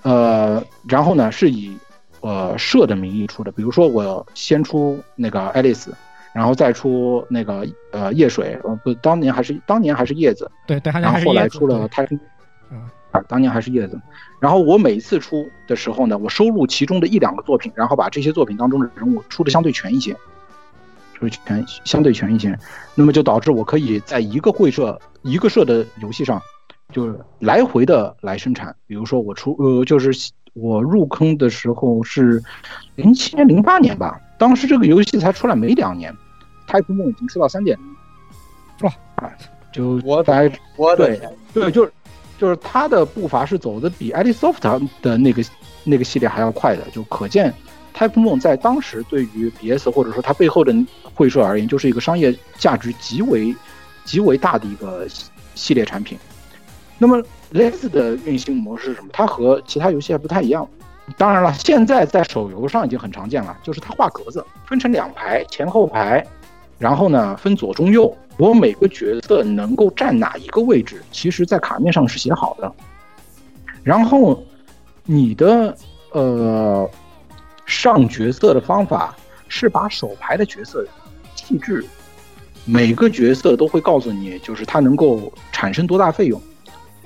呃，然后呢是以呃社的名义出的，比如说我先出那个爱丽丝。然后再出那个呃夜水，呃不，当年还是当年还是叶子，对对，然后后来出了太空，啊，当年还是叶子。然后我每次出的时候呢，我收录其中的一两个作品，然后把这些作品当中的人物出的相对全一些，出全相对全一些，那么就导致我可以在一个会社一个社的游戏上，就是来回的来生产。比如说我出呃，就是我入坑的时候是零七年零八年吧，当时这个游戏才出来没两年。太空梦已经出到三点零，哇！就我在我对对，就是就是他的步伐是走的比 Edisoft 的那个那个系列还要快的，就可见 Type Moon 在当时对于 BS 或者说它背后的会社而言，就是一个商业价值极为极为大的一个系列产品。那么 Lazy 的运行模式是什么？它和其他游戏还不太一样。当然了，现在在手游上已经很常见了，就是它画格子分成两排，前后排。然后呢，分左中右，我每个角色能够站哪一个位置，其实在卡面上是写好的。然后你的呃上角色的方法是把手牌的角色弃置，每个角色都会告诉你，就是它能够产生多大费用，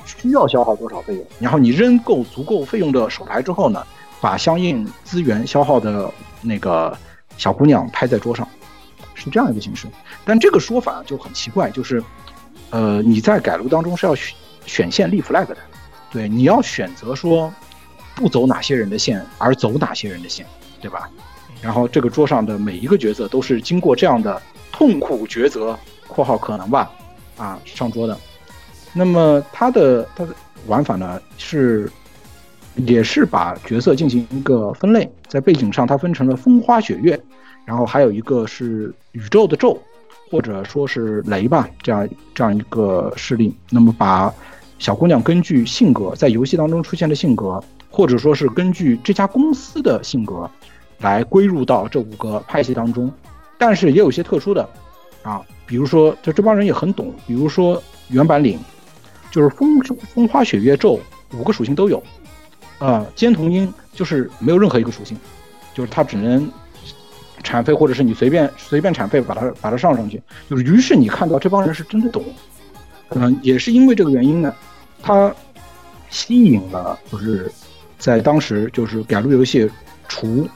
需要消耗多少费用。然后你扔够足够费用的手牌之后呢，把相应资源消耗的那个小姑娘拍在桌上。是这样一个形式，但这个说法就很奇怪，就是，呃，你在改路当中是要选选线立 flag 的，对，你要选择说不走哪些人的线，而走哪些人的线，对吧？然后这个桌上的每一个角色都是经过这样的痛苦抉择（括号可能吧）啊上桌的。那么它的它的玩法呢是，也是把角色进行一个分类，在背景上它分成了风花雪月。然后还有一个是宇宙的宙，或者说是雷吧，这样这样一个势力。那么把小姑娘根据性格在游戏当中出现的性格，或者说是根据这家公司的性格，来归入到这五个派系当中。但是也有些特殊的啊，比如说就这帮人也很懂，比如说原版领，就是风风花雪月咒五个属性都有，啊，尖童音就是没有任何一个属性，就是它只能。产废或者是你随便随便产废把它把它上上去，就是于是你看到这帮人是真的懂，嗯，也是因为这个原因呢，他吸引了就是在当时就是改路游戏除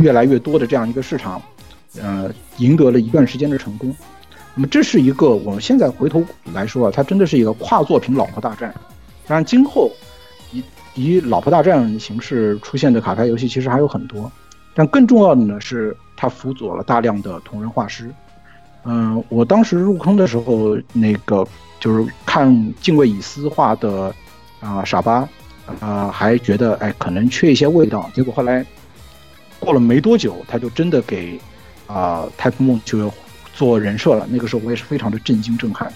越来越多的这样一个市场，呃，赢得了一段时间的成功。那么这是一个我们现在回头来说啊，它真的是一个跨作品老婆大战。当然，今后以以老婆大战形式出现的卡牌游戏其实还有很多，但更重要的呢是。他辅佐了大量的同人画师，嗯，我当时入坑的时候，那个就是看敬畏以斯画的啊傻巴，啊还觉得哎可能缺一些味道，结果后来过了没多久，他就真的给啊太空梦就做人设了，那个时候我也是非常的震惊震撼。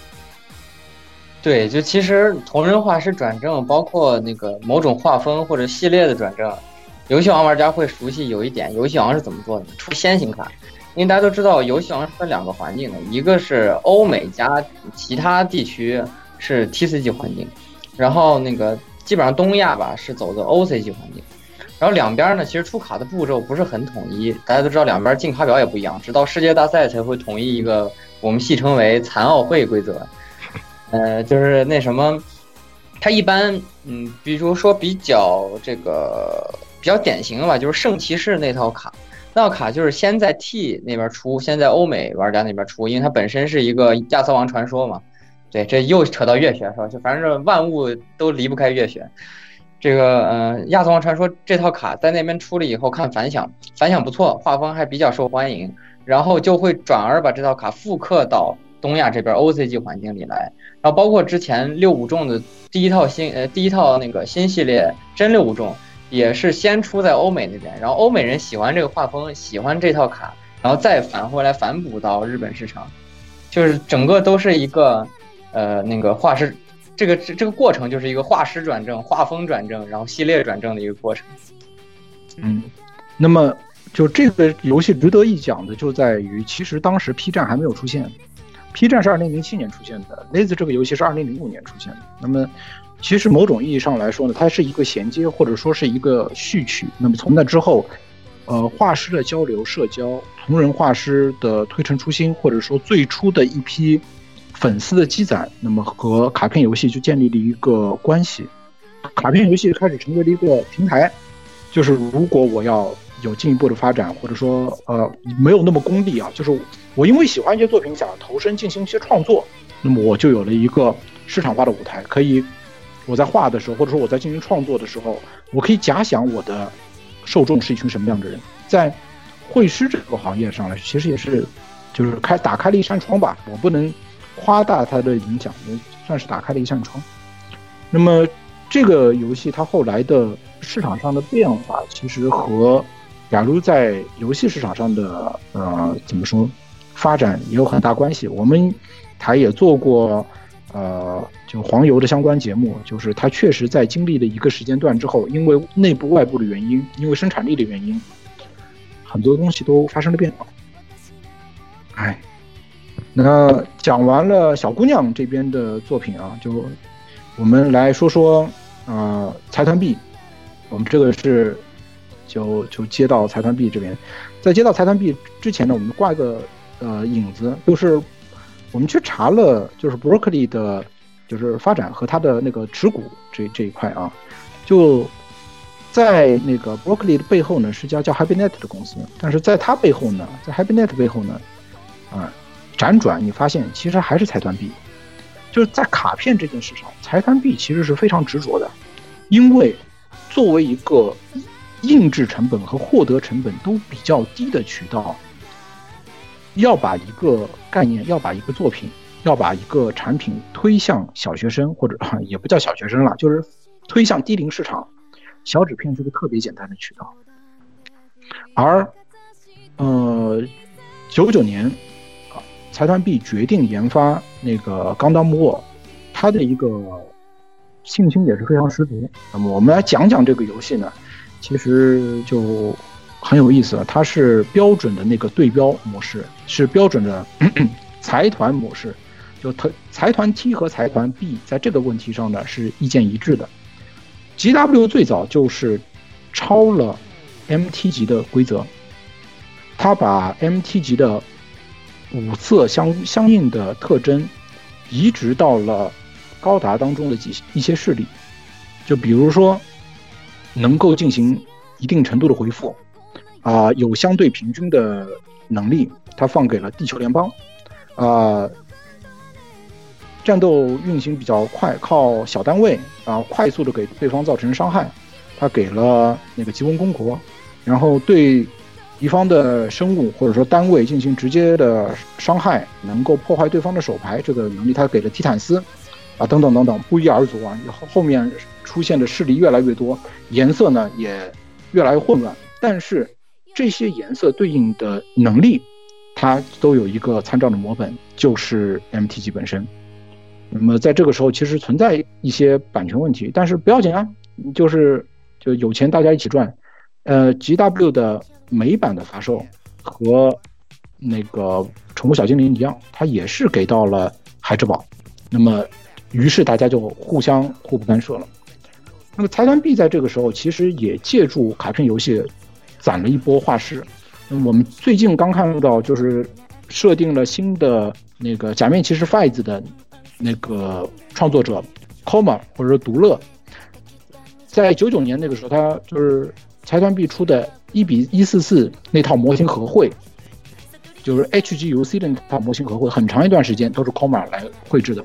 对，就其实同人画师转正，包括那个某种画风或者系列的转正。游戏王玩家会熟悉有一点，游戏王是怎么做的？出先行卡，因为大家都知道，游戏王分两个环境的，一个是欧美加其他地区是 TCG 环境，然后那个基本上东亚吧是走的 OCG 环境，然后两边呢，其实出卡的步骤不是很统一，大家都知道两边进卡表也不一样，直到世界大赛才会统一一个我们戏称为残奥会规则。呃，就是那什么，它一般，嗯，比如说比较这个比较典型的吧，就是圣骑士那套卡，那套卡就是先在 T 那边出，先在欧美玩家那边出，因为它本身是一个亚瑟王传说嘛。对，这又扯到月雪是吧？就反正万物都离不开月雪。这个，嗯，亚瑟王传说这套卡在那边出了以后，看反响，反响不错，画风还比较受欢迎，然后就会转而把这套卡复刻到东亚这边 OCG 环境里来。然后包括之前六五重的第一套新，呃，第一套那个新系列真六五重，也是先出在欧美那边，然后欧美人喜欢这个画风，喜欢这套卡，然后再返回来反哺到日本市场，就是整个都是一个。呃，那个画师，这个这这个过程就是一个画师转正、画风转正，然后系列转正的一个过程。嗯，那么就这个游戏值得一讲的就在于，其实当时 P 站还没有出现，P 站是二零零七年出现的，Lazy 这个游戏是二零零五年出现的。那么其实某种意义上来说呢，它是一个衔接，或者说是一个序曲。那么从那之后，呃，画师的交流、社交，同人画师的推陈出新，或者说最初的一批。粉丝的积攒，那么和卡片游戏就建立了一个关系，卡片游戏开始成为了一个平台，就是如果我要有进一步的发展，或者说呃没有那么功利啊，就是我因为喜欢一些作品想要投身进行一些创作，那么我就有了一个市场化的舞台，可以我在画的时候，或者说我在进行创作的时候，我可以假想我的受众是一群什么样的人，在绘师这个行业上来，其实也是就是开打开了一扇窗吧，我不能。夸大它的影响，也算是打开了一扇窗。那么，这个游戏它后来的市场上的变化，其实和假如在游戏市场上的呃怎么说发展也有很大关系。我们台也做过呃就黄油的相关节目，就是它确实在经历了一个时间段之后，因为内部外部的原因，因为生产力的原因，很多东西都发生了变化。哎。那讲完了小姑娘这边的作品啊，就我们来说说啊财团 B，我们这个是就就接到财团 B 这边，在接到财团 B 之前呢，我们挂一个呃影子，就是我们去查了就是 Broccoli 的，就是发展和它的那个持股这这一块啊，就在那个 Broccoli 的背后呢是家叫 HappyNet 的公司，但是在它背后呢，在 HappyNet 背后呢，啊。辗转，你发现其实还是财团币，就是在卡片这件事上，财团币其实是非常执着的，因为作为一个印制成本和获得成本都比较低的渠道，要把一个概念，要把一个作品，要把一个产品推向小学生或者也不叫小学生了，就是推向低龄市场，小纸片是个特别简单的渠道，而呃九九年。财团 B 决定研发那个《钢刀木沃》，它的一个信心也是非常十足。那么我们来讲讲这个游戏呢，其实就很有意思了。它是标准的那个对标模式，是标准的 [coughs] 财团模式。就财财团 T 和财团 B 在这个问题上呢是意见一致的。GW 最早就是抄了 MT 级的规则，他把 MT 级的。五色相相应的特征，移植到了高达当中的几一些势力，就比如说，能够进行一定程度的回复，啊，有相对平均的能力，它放给了地球联邦，啊，战斗运行比较快，靠小单位啊，快速的给对方造成伤害，它给了那个吉翁公国，然后对。敌方的生物或者说单位进行直接的伤害，能够破坏对方的手牌，这个能力他给了提坦斯，啊，等等等等，不一而足啊。后后面出现的势力越来越多，颜色呢也越来越混乱。但是这些颜色对应的能力，它都有一个参照的模本，就是 MTG 本身。那么在这个时候，其实存在一些版权问题，但是不要紧啊，就是就有钱大家一起赚。呃，GW 的。美版的发售和那个宠物小精灵一样，它也是给到了孩之宝。那么，于是大家就互相互不干涉了。那么财团 B 在这个时候其实也借助卡片游戏攒了一波画师。那我们最近刚看到就是设定了新的那个假面骑士 fight 的那个创作者 Koma 或者说独乐，在九九年那个时候，他就是财团 B 出的一比一四四那套模型合绘，就是 HGUC 的那套模型合绘，很长一段时间都是 Koma 来绘制的。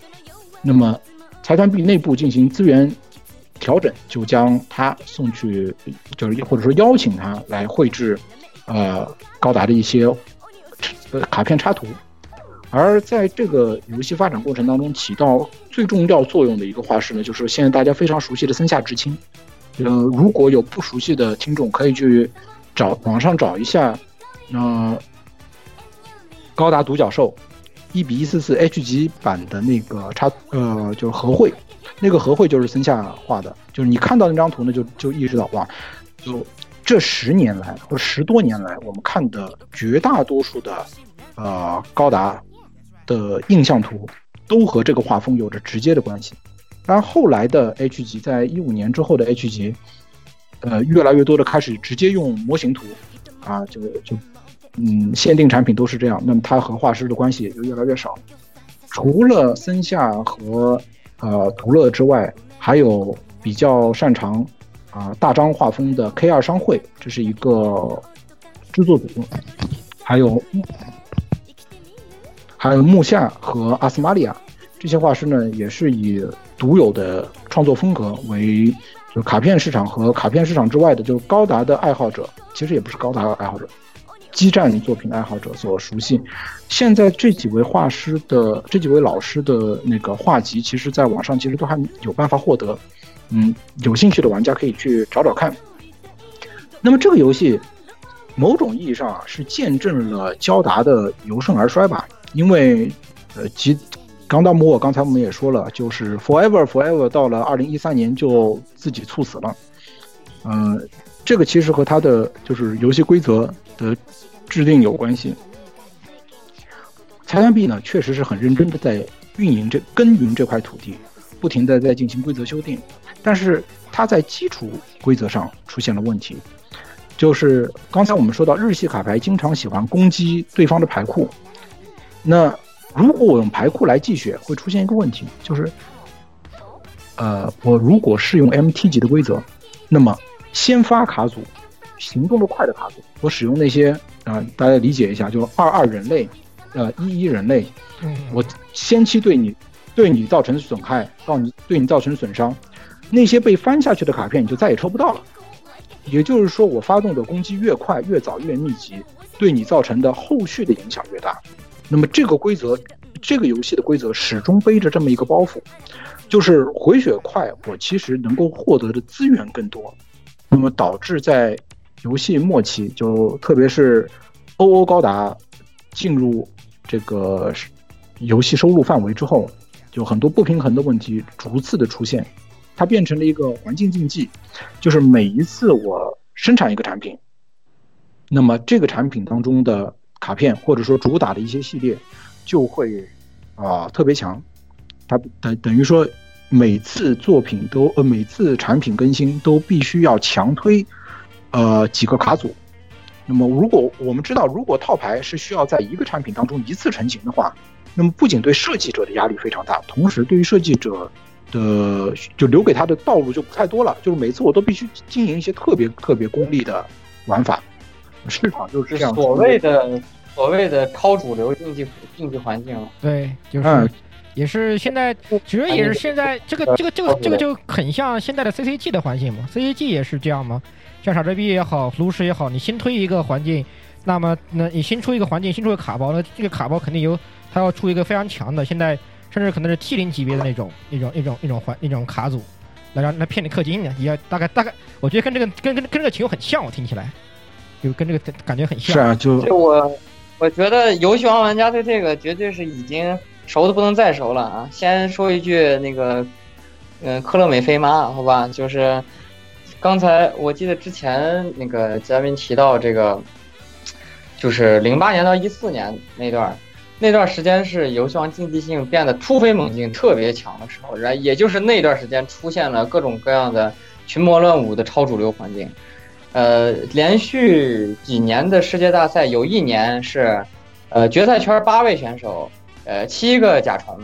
那么财团 B 内部进行资源调整，就将他送去，就是或者说邀请他来绘制，呃，高达的一些呃卡片插图。而在这个游戏发展过程当中，起到最重要作用的一个画师呢，就是现在大家非常熟悉的森下直清。呃，如果有不熟悉的听众，可以去找网上找一下，呃，高达独角兽一比一四四 H 级版的那个插呃，就是合绘，那个合绘就是森下画的，就是你看到那张图呢，就就意识到哇，就这十年来或者十多年来，我们看的绝大多数的呃高达的印象图，都和这个画风有着直接的关系。当然，后来的 H 级，在一五年之后的 H 级，呃，越来越多的开始直接用模型图，啊，就就。嗯，限定产品都是这样，那么它和画师的关系也就越来越少。除了森下和呃图乐之外，还有比较擅长啊大张画风的 K 二商会，这是一个制作组，还有还有木下和阿斯玛利亚这些画师呢，也是以独有的创作风格为就是卡片市场和卡片市场之外的，就是高达的爱好者，其实也不是高达的爱好者。激战作品爱好者所熟悉，现在这几位画师的这几位老师的那个画集，其实在网上其实都还有办法获得。嗯，有兴趣的玩家可以去找找看。那么这个游戏，某种意义上是见证了焦达的由盛而衰吧？因为呃，集冈达摩，刚才我们也说了，就是 Forever Forever 到了二零一三年就自己猝死了。嗯，这个其实和他的就是游戏规则的。制定有关系。财团 B 呢，确实是很认真的在运营这耕耘这块土地，不停的在进行规则修订。但是它在基础规则上出现了问题，就是刚才我们说到日系卡牌经常喜欢攻击对方的牌库。那如果我用牌库来计血，会出现一个问题，就是，呃，我如果是用 MT 级的规则，那么先发卡组。行动的快的卡组，我使用那些啊，大家理解一下，就二二人类，呃一一人类，我先期对你对你造成损害，到你对你造成损伤，那些被翻下去的卡片你就再也抽不到了。也就是说，我发动的攻击越快、越早、越密集，对你造成的后续的影响越大。那么这个规则，这个游戏的规则始终背着这么一个包袱，就是回血快，我其实能够获得的资源更多，那么导致在游戏末期，就特别是 OO 高达进入这个游戏收入范围之后，就很多不平衡的问题逐次的出现，它变成了一个环境竞技，就是每一次我生产一个产品，那么这个产品当中的卡片或者说主打的一些系列就会啊特别强，它等等于说每次作品都呃每次产品更新都必须要强推。呃，几个卡组。那么，如果我们知道，如果套牌是需要在一个产品当中一次成型的话，那么不仅对设计者的压力非常大，同时对于设计者的就留给他的道路就不太多了。就是每次我都必须经营一些特别特别功利的玩法。市场就是这样。所谓的所谓的超主流竞技竞技环境。对，就是也是现在，其实也是现在这个这个这个这个就很像现在的 CCG 的环境嘛，CCG 也是这样吗？像傻逼币也好，炉石也好，你新推一个环境，那么那你新出一个环境，新出个卡包，那这个卡包肯定有，它要出一个非常强的，现在甚至可能是 T 零级别的那种、那种、那种、那种环、那种卡组，来让来骗你氪金的，也大概大概，我觉得跟这个跟跟跟这个情况很像，我听起来，就跟这个感觉很像。是啊，就就我我觉得游戏王玩家对这个绝对是已经熟的不能再熟了啊！先说一句那个，嗯，科乐美菲妈，好吧，就是。刚才我记得之前那个嘉宾提到这个，就是零八年到一四年那段，那段时间是游戏王竞技性变得突飞猛进、特别强的时候，然也就是那段时间出现了各种各样的群魔乱舞的超主流环境。呃，连续几年的世界大赛，有一年是，呃，决赛圈八位选手，呃，七个甲虫，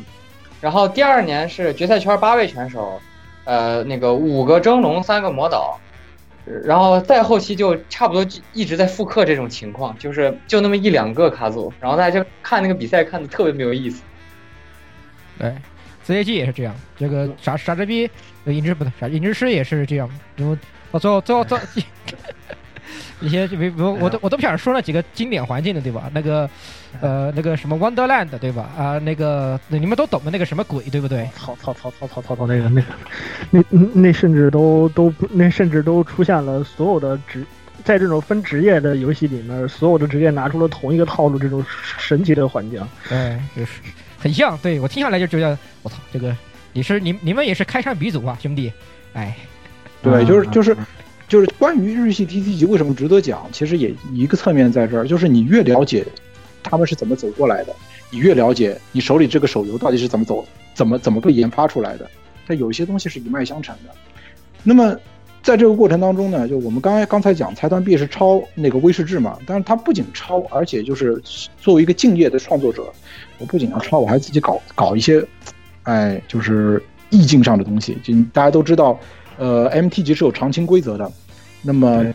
然后第二年是决赛圈八位选手，呃，那个五个蒸笼，三个魔导，然后再后期就差不多一直在复刻这种情况，就是就那么一两个卡组，然后大家就看那个比赛看的特别没有意思。对，CAG 也是这样，这个傻傻子逼，银之不对，傻银之师也是这样，然后到最后最后最。[laughs] 一些就比如我都我都不想说那几个经典环境的对吧？那个，呃，那个什么 Wonderland 对吧？啊，那个你们都懂的那个什么鬼对不对？操操操操操操操那个那个，那那甚至都都那甚至都出现了所有的职，在这种分职业的游戏里面，所有的职业拿出了同一个套路，这种神奇的环境。对，就是很像。对我听下来就觉得，我操，这个你是你你们也是开山鼻祖啊，兄弟。哎，对，就是就是。就是关于日系 TCG 级为什么值得讲，其实也一个侧面在这儿，就是你越了解他们是怎么走过来的，你越了解你手里这个手游到底是怎么走、怎么怎么被研发出来的。它有一些东西是一脉相承的。那么在这个过程当中呢，就我们刚才刚才讲财团 B 是抄那个威士忌嘛，但是它不仅抄，而且就是作为一个敬业的创作者，我不仅要抄，我还自己搞搞一些，哎，就是意境上的东西。就大家都知道。呃，MT 级是有长青规则的，那么，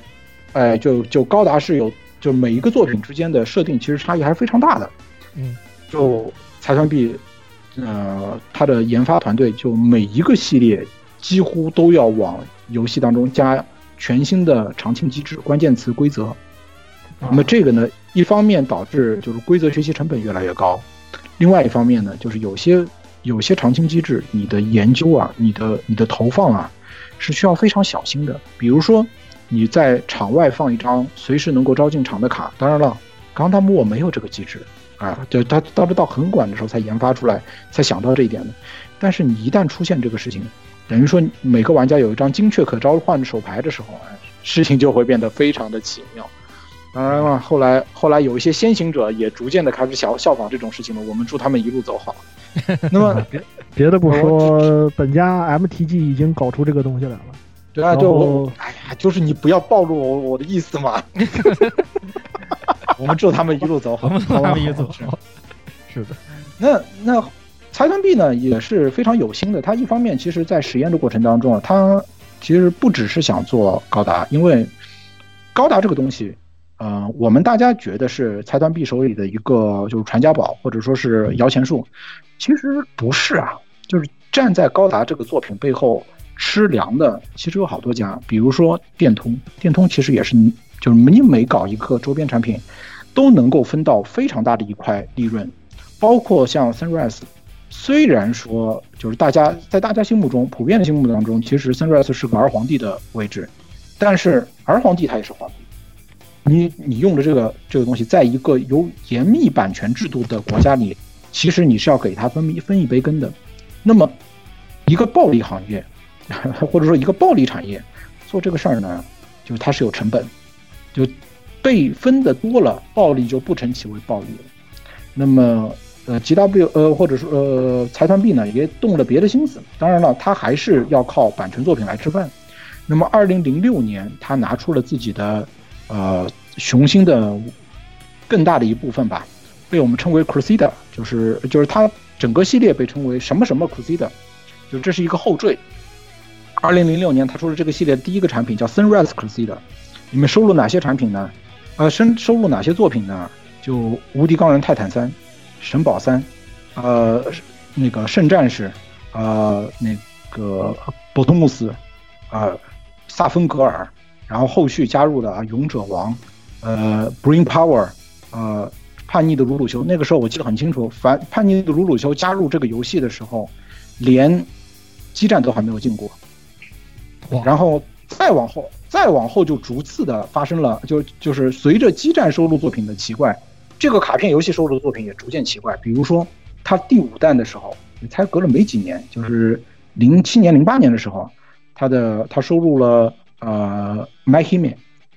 哎，就就高达是有，就每一个作品之间的设定其实差异还是非常大的。嗯，就财团 B，呃，它的研发团队就每一个系列几乎都要往游戏当中加全新的长青机制、关键词、规则。那么这个呢，一方面导致就是规则学习成本越来越高，另外一方面呢，就是有些有些长青机制，你的研究啊，你的你的投放啊。是需要非常小心的，比如说你在场外放一张随时能够招进场的卡，当然了，钢弹木没有这个机制啊，就他到是到很晚的时候才研发出来，才想到这一点的。但是你一旦出现这个事情，等于说每个玩家有一张精确可召唤的手牌的时候，哎事情就会变得非常的奇妙。当然了，后来后来有一些先行者也逐渐的开始效效仿这种事情了，我们祝他们一路走好。[laughs] 那么。别别的不说，[laughs] 本家 MTG 已经搞出这个东西来了。对啊，就哎呀，就是你不要暴露我我的意思嘛。[laughs] 我们祝他们一路走好，我们祝他们一路走好。是的，那那财团币呢也是非常有心的。他一方面其实在实验的过程当中啊，他其实不只是想做高达，因为高达这个东西，呃，我们大家觉得是财团币手里的一个就是传家宝，或者说是摇钱树。其实不是啊，就是站在高达这个作品背后吃粮的，其实有好多家，比如说电通，电通其实也是，就是你每搞一个周边产品，都能够分到非常大的一块利润，包括像 Sunrise，虽然说就是大家在大家心目中普遍的心目当中，其实 Sunrise 是个儿皇帝的位置，但是儿皇帝他也是皇帝，你你用的这个这个东西，在一个有严密版权制度的国家里。其实你是要给他分一分一杯羹的，那么一个暴利行业，[laughs] 或者说一个暴利产业，做这个事儿呢，就是它是有成本，就被分的多了，暴利就不成其为暴利了。那么呃，G W 呃，或者说呃，财团 B 呢，也动了别的心思。当然了，他还是要靠版权作品来吃饭。那么二零零六年，他拿出了自己的呃雄心的更大的一部分吧。被我们称为 Crusader，就是就是它整个系列被称为什么什么 Crusader，就这是一个后缀。二零零六年，他出了这个系列第一个产品叫 Sunrise Crusader，里面收录哪些产品呢？呃，收收录哪些作品呢？就无敌钢人泰坦三、神宝三，呃，那个圣战士，呃，那个博托穆斯，呃，萨芬格尔，然后后续加入的啊勇者王，呃，Bring Power，呃。叛逆的鲁鲁修，那个时候我记得很清楚。反叛逆的鲁鲁修加入这个游戏的时候，连基战都还没有进过。然后再往后，再往后就逐次的发生了，就就是随着基战收录作品的奇怪，这个卡片游戏收录的作品也逐渐奇怪。比如说，它第五弹的时候，才隔了没几年，就是零七年、零八年的时候，它的它收录了呃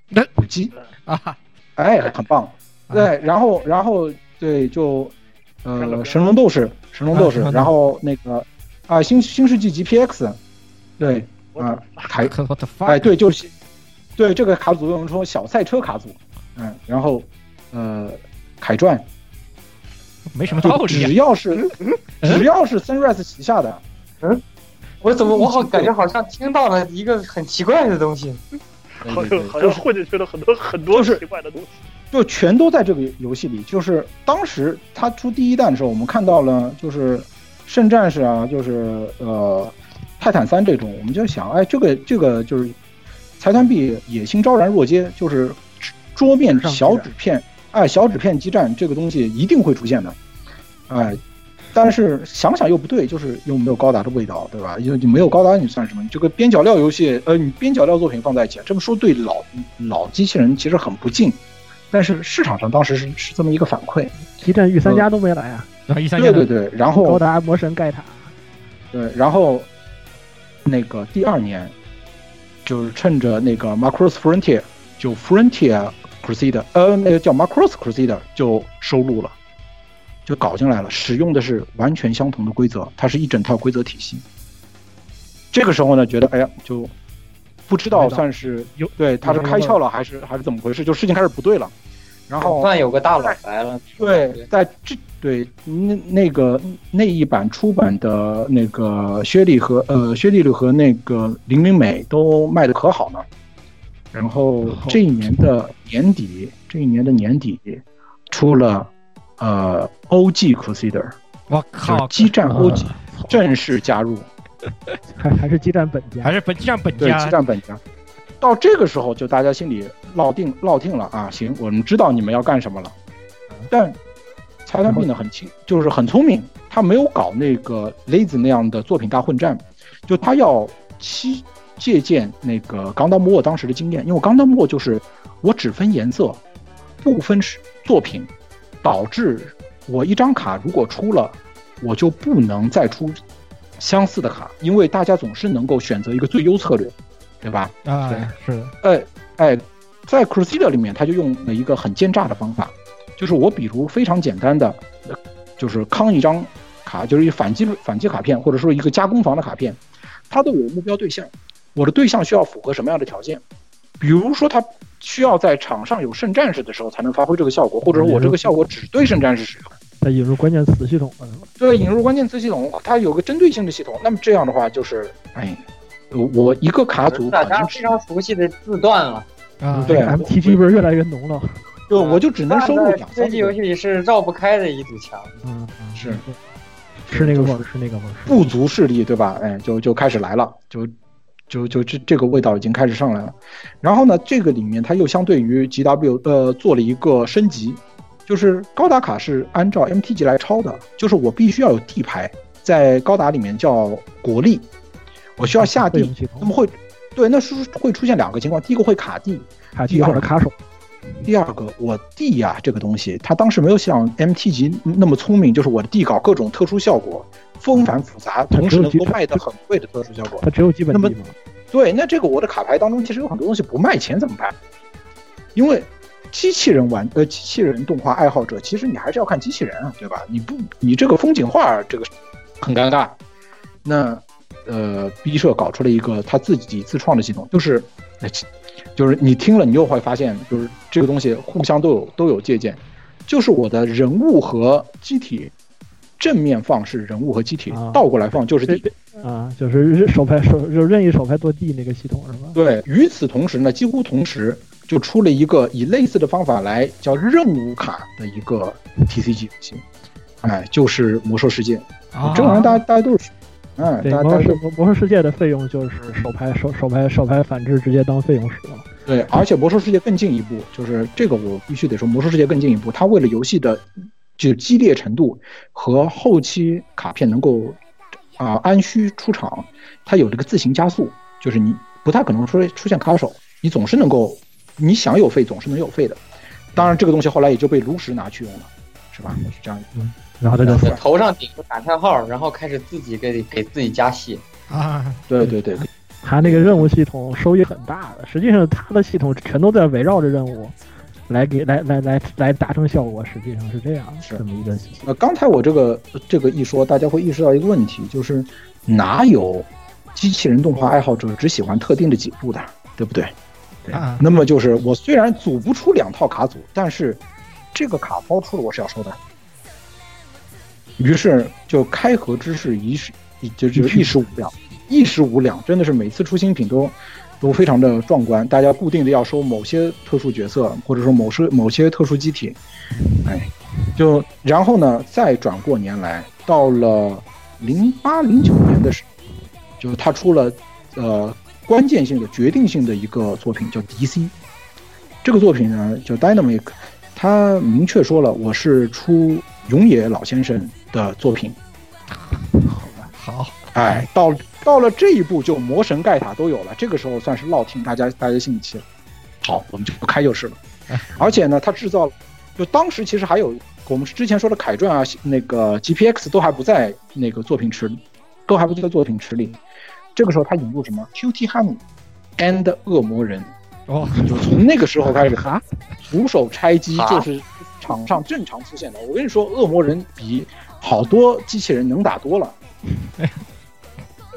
那五 G 啊，哎，很棒。对，然后，然后，对，就，呃，神龙斗士，神龙斗士，然后那个，啊，新新世纪 GPX，对，啊，凯哎，对，就是对这个卡组用说小赛车卡组，嗯，然后呃，凯传，没什么道理。只要是 [laughs] 只要是 Sunrise 旗下的，嗯，我怎么我好感觉好像听到了一个很奇怪的东西，好像好像混进去了很多很多奇怪的东西。就全都在这个游戏里。就是当时他出第一弹的时候，我们看到了，就是圣战士啊，就是呃泰坦三这种，我们就想，哎，这个这个就是财团币野心昭然若揭，就是桌面小纸片，哎，小纸片激战这个东西一定会出现的，哎，但是想想又不对，就是又没有高达的味道，对吧？因为你没有高达，你算什么？你这个边角料游戏，呃，你边角料作品放在一起，这么说对老老机器人其实很不敬。但是市场上当时是是这么一个反馈，激战御三家都没来啊，对对对，然后高达魔神盖塔，对，然后那个第二年就是趁着那个 Macross Frontier 就 Frontier Crusader，呃，那个叫 Macross Crusader 就收录了，就搞进来了，使用的是完全相同的规则，它是一整套规则体系。这个时候呢，觉得哎呀就。不知道算是有对他是开窍了还是还是怎么回事？就事情开始不对了，然后算有个大佬来了。对，在这对那那个那一版出版的那个薛丽和呃薛丽丽和那个林明美都卖的可好呢。然后这一年的年底，这一年的年底出了呃 OG Crusader，我靠，激战 OG 正式加入。还还是激战本家，还是本激战本家，对激战本家。到这个时候，就大家心里落定落定了啊！行，我们知道你们要干什么了。但财团币呢很轻，就是很聪明，他没有搞那个 Lazy 那样的作品大混战，就他要七借鉴那个钢刀莫当时的经验，因为钢刀莫就是我只分颜色，不分作品，导致我一张卡如果出了，我就不能再出。相似的卡，因为大家总是能够选择一个最优策略，对吧？啊，对，是的。哎哎，在 Crusader 里面，他就用了一个很奸诈的方法，就是我比如非常简单的，就是康一张卡，就是一反击反击卡片，或者说一个加攻防的卡片，它都有目标对象，我的对象需要符合什么样的条件？比如说，他需要在场上有圣战士的时候才能发挥这个效果，或者说我这个效果只对圣战士使用。它引入关键词系统了，对，引入关键词系统，它有个针对性的系统。那么这样的话，就是，哎，我一个卡组，大家非常熟悉的字段了啊，对，MTG 味越来越浓了。就我就只能收入两。这游戏里是绕不开的一堵墙。嗯，是，是那个味儿，是那个味儿。部族势力对吧？哎，就就开始来了，就就就这这个味道已经开始上来了。然后呢，这个里面它又相对于 GW 呃做了一个升级。就是高达卡是按照 MT 级来抄的，就是我必须要有地牌，在高达里面叫国力，我需要下地，那么会，对，那是会出现两个情况，第一个会卡地，卡地或者卡手，第二个我地呀这个东西，它当时没有像 MT 级那么聪明，就是我的地搞各种特殊效果，纷繁复杂，同时能够卖的很贵的特殊效果，它只有基本地对，那这个我的卡牌当中其实有很多东西不卖钱怎么办？因为。机器人玩呃，机器人动画爱好者，其实你还是要看机器人啊，对吧？你不，你这个风景画这个很尴尬。那呃，B 社搞出了一个他自己自创的系统，就是就是你听了，你又会发现，就是这个东西互相都有都有借鉴。就是我的人物和机体正面放是人物和机体，倒过来放就是地啊，就是手牌手就任意手牌做地那个系统是吧？对，与此同时呢，几乎同时。就出了一个以类似的方法来叫任务卡的一个 TCG 游戏，哎，就是魔兽世界。这玩意儿大家大家都是，哎，大家是魔魔兽世界的费用就是手牌手手牌手牌反制直接当费用使用。对，而且魔兽世界更进一步，就是这个我必须得说，魔兽世界更进一步，它为了游戏的就激烈程度和后期卡片能够啊安需出场，它有这个自行加速，就是你不太可能说出现卡手，你总是能够。你想有费总是能有费的，当然这个东西后来也就被炉石拿去用了，是吧？是这样。嗯，然后他就头上顶个感叹号，然后开始自己给给自己加戏啊！对对对，[laughs] 他那个任务系统收益很大的，实际上他的系统全都在围绕着任务来给来来来来达成效果，实际上是这样，是这么一个。呃，刚才我这个这个一说，大家会意识到一个问题，就是哪有？机器人动画爱好者只喜欢特定的几部的，对不对？对啊那么就是我虽然组不出两套卡组，但是这个卡包出了我是要收的。于是就开盒之势一时就就 [laughs] 一时无两，一时无两，真的是每次出新品都都非常的壮观。大家固定的要收某些特殊角色，或者说某些某些特殊机体，哎，就然后呢，再转过年来，到了零八零九年的时候，就是他出了呃关键性的、决定性的一个作品，叫 DC。这个作品呢叫 Dynamic，他明确说了，我是出永野老先生的作品。好，哎，到到了这一步，就魔神盖塔都有了，这个时候算是落听大家大家心里气了。好，我们就不开就是了。[laughs] 而且呢，他制造了，就当时其实还有我们之前说的凯传啊，那个 GPX 都还不在那个作品池里，都还不在作品池里。这个时候他引入什么 QT Honey and 恶魔人，哦，就从那个时候开始，[laughs] 哈，徒手拆机啊就是场上正常出现的。我跟你说，恶魔人比好多机器人能打多了。[laughs]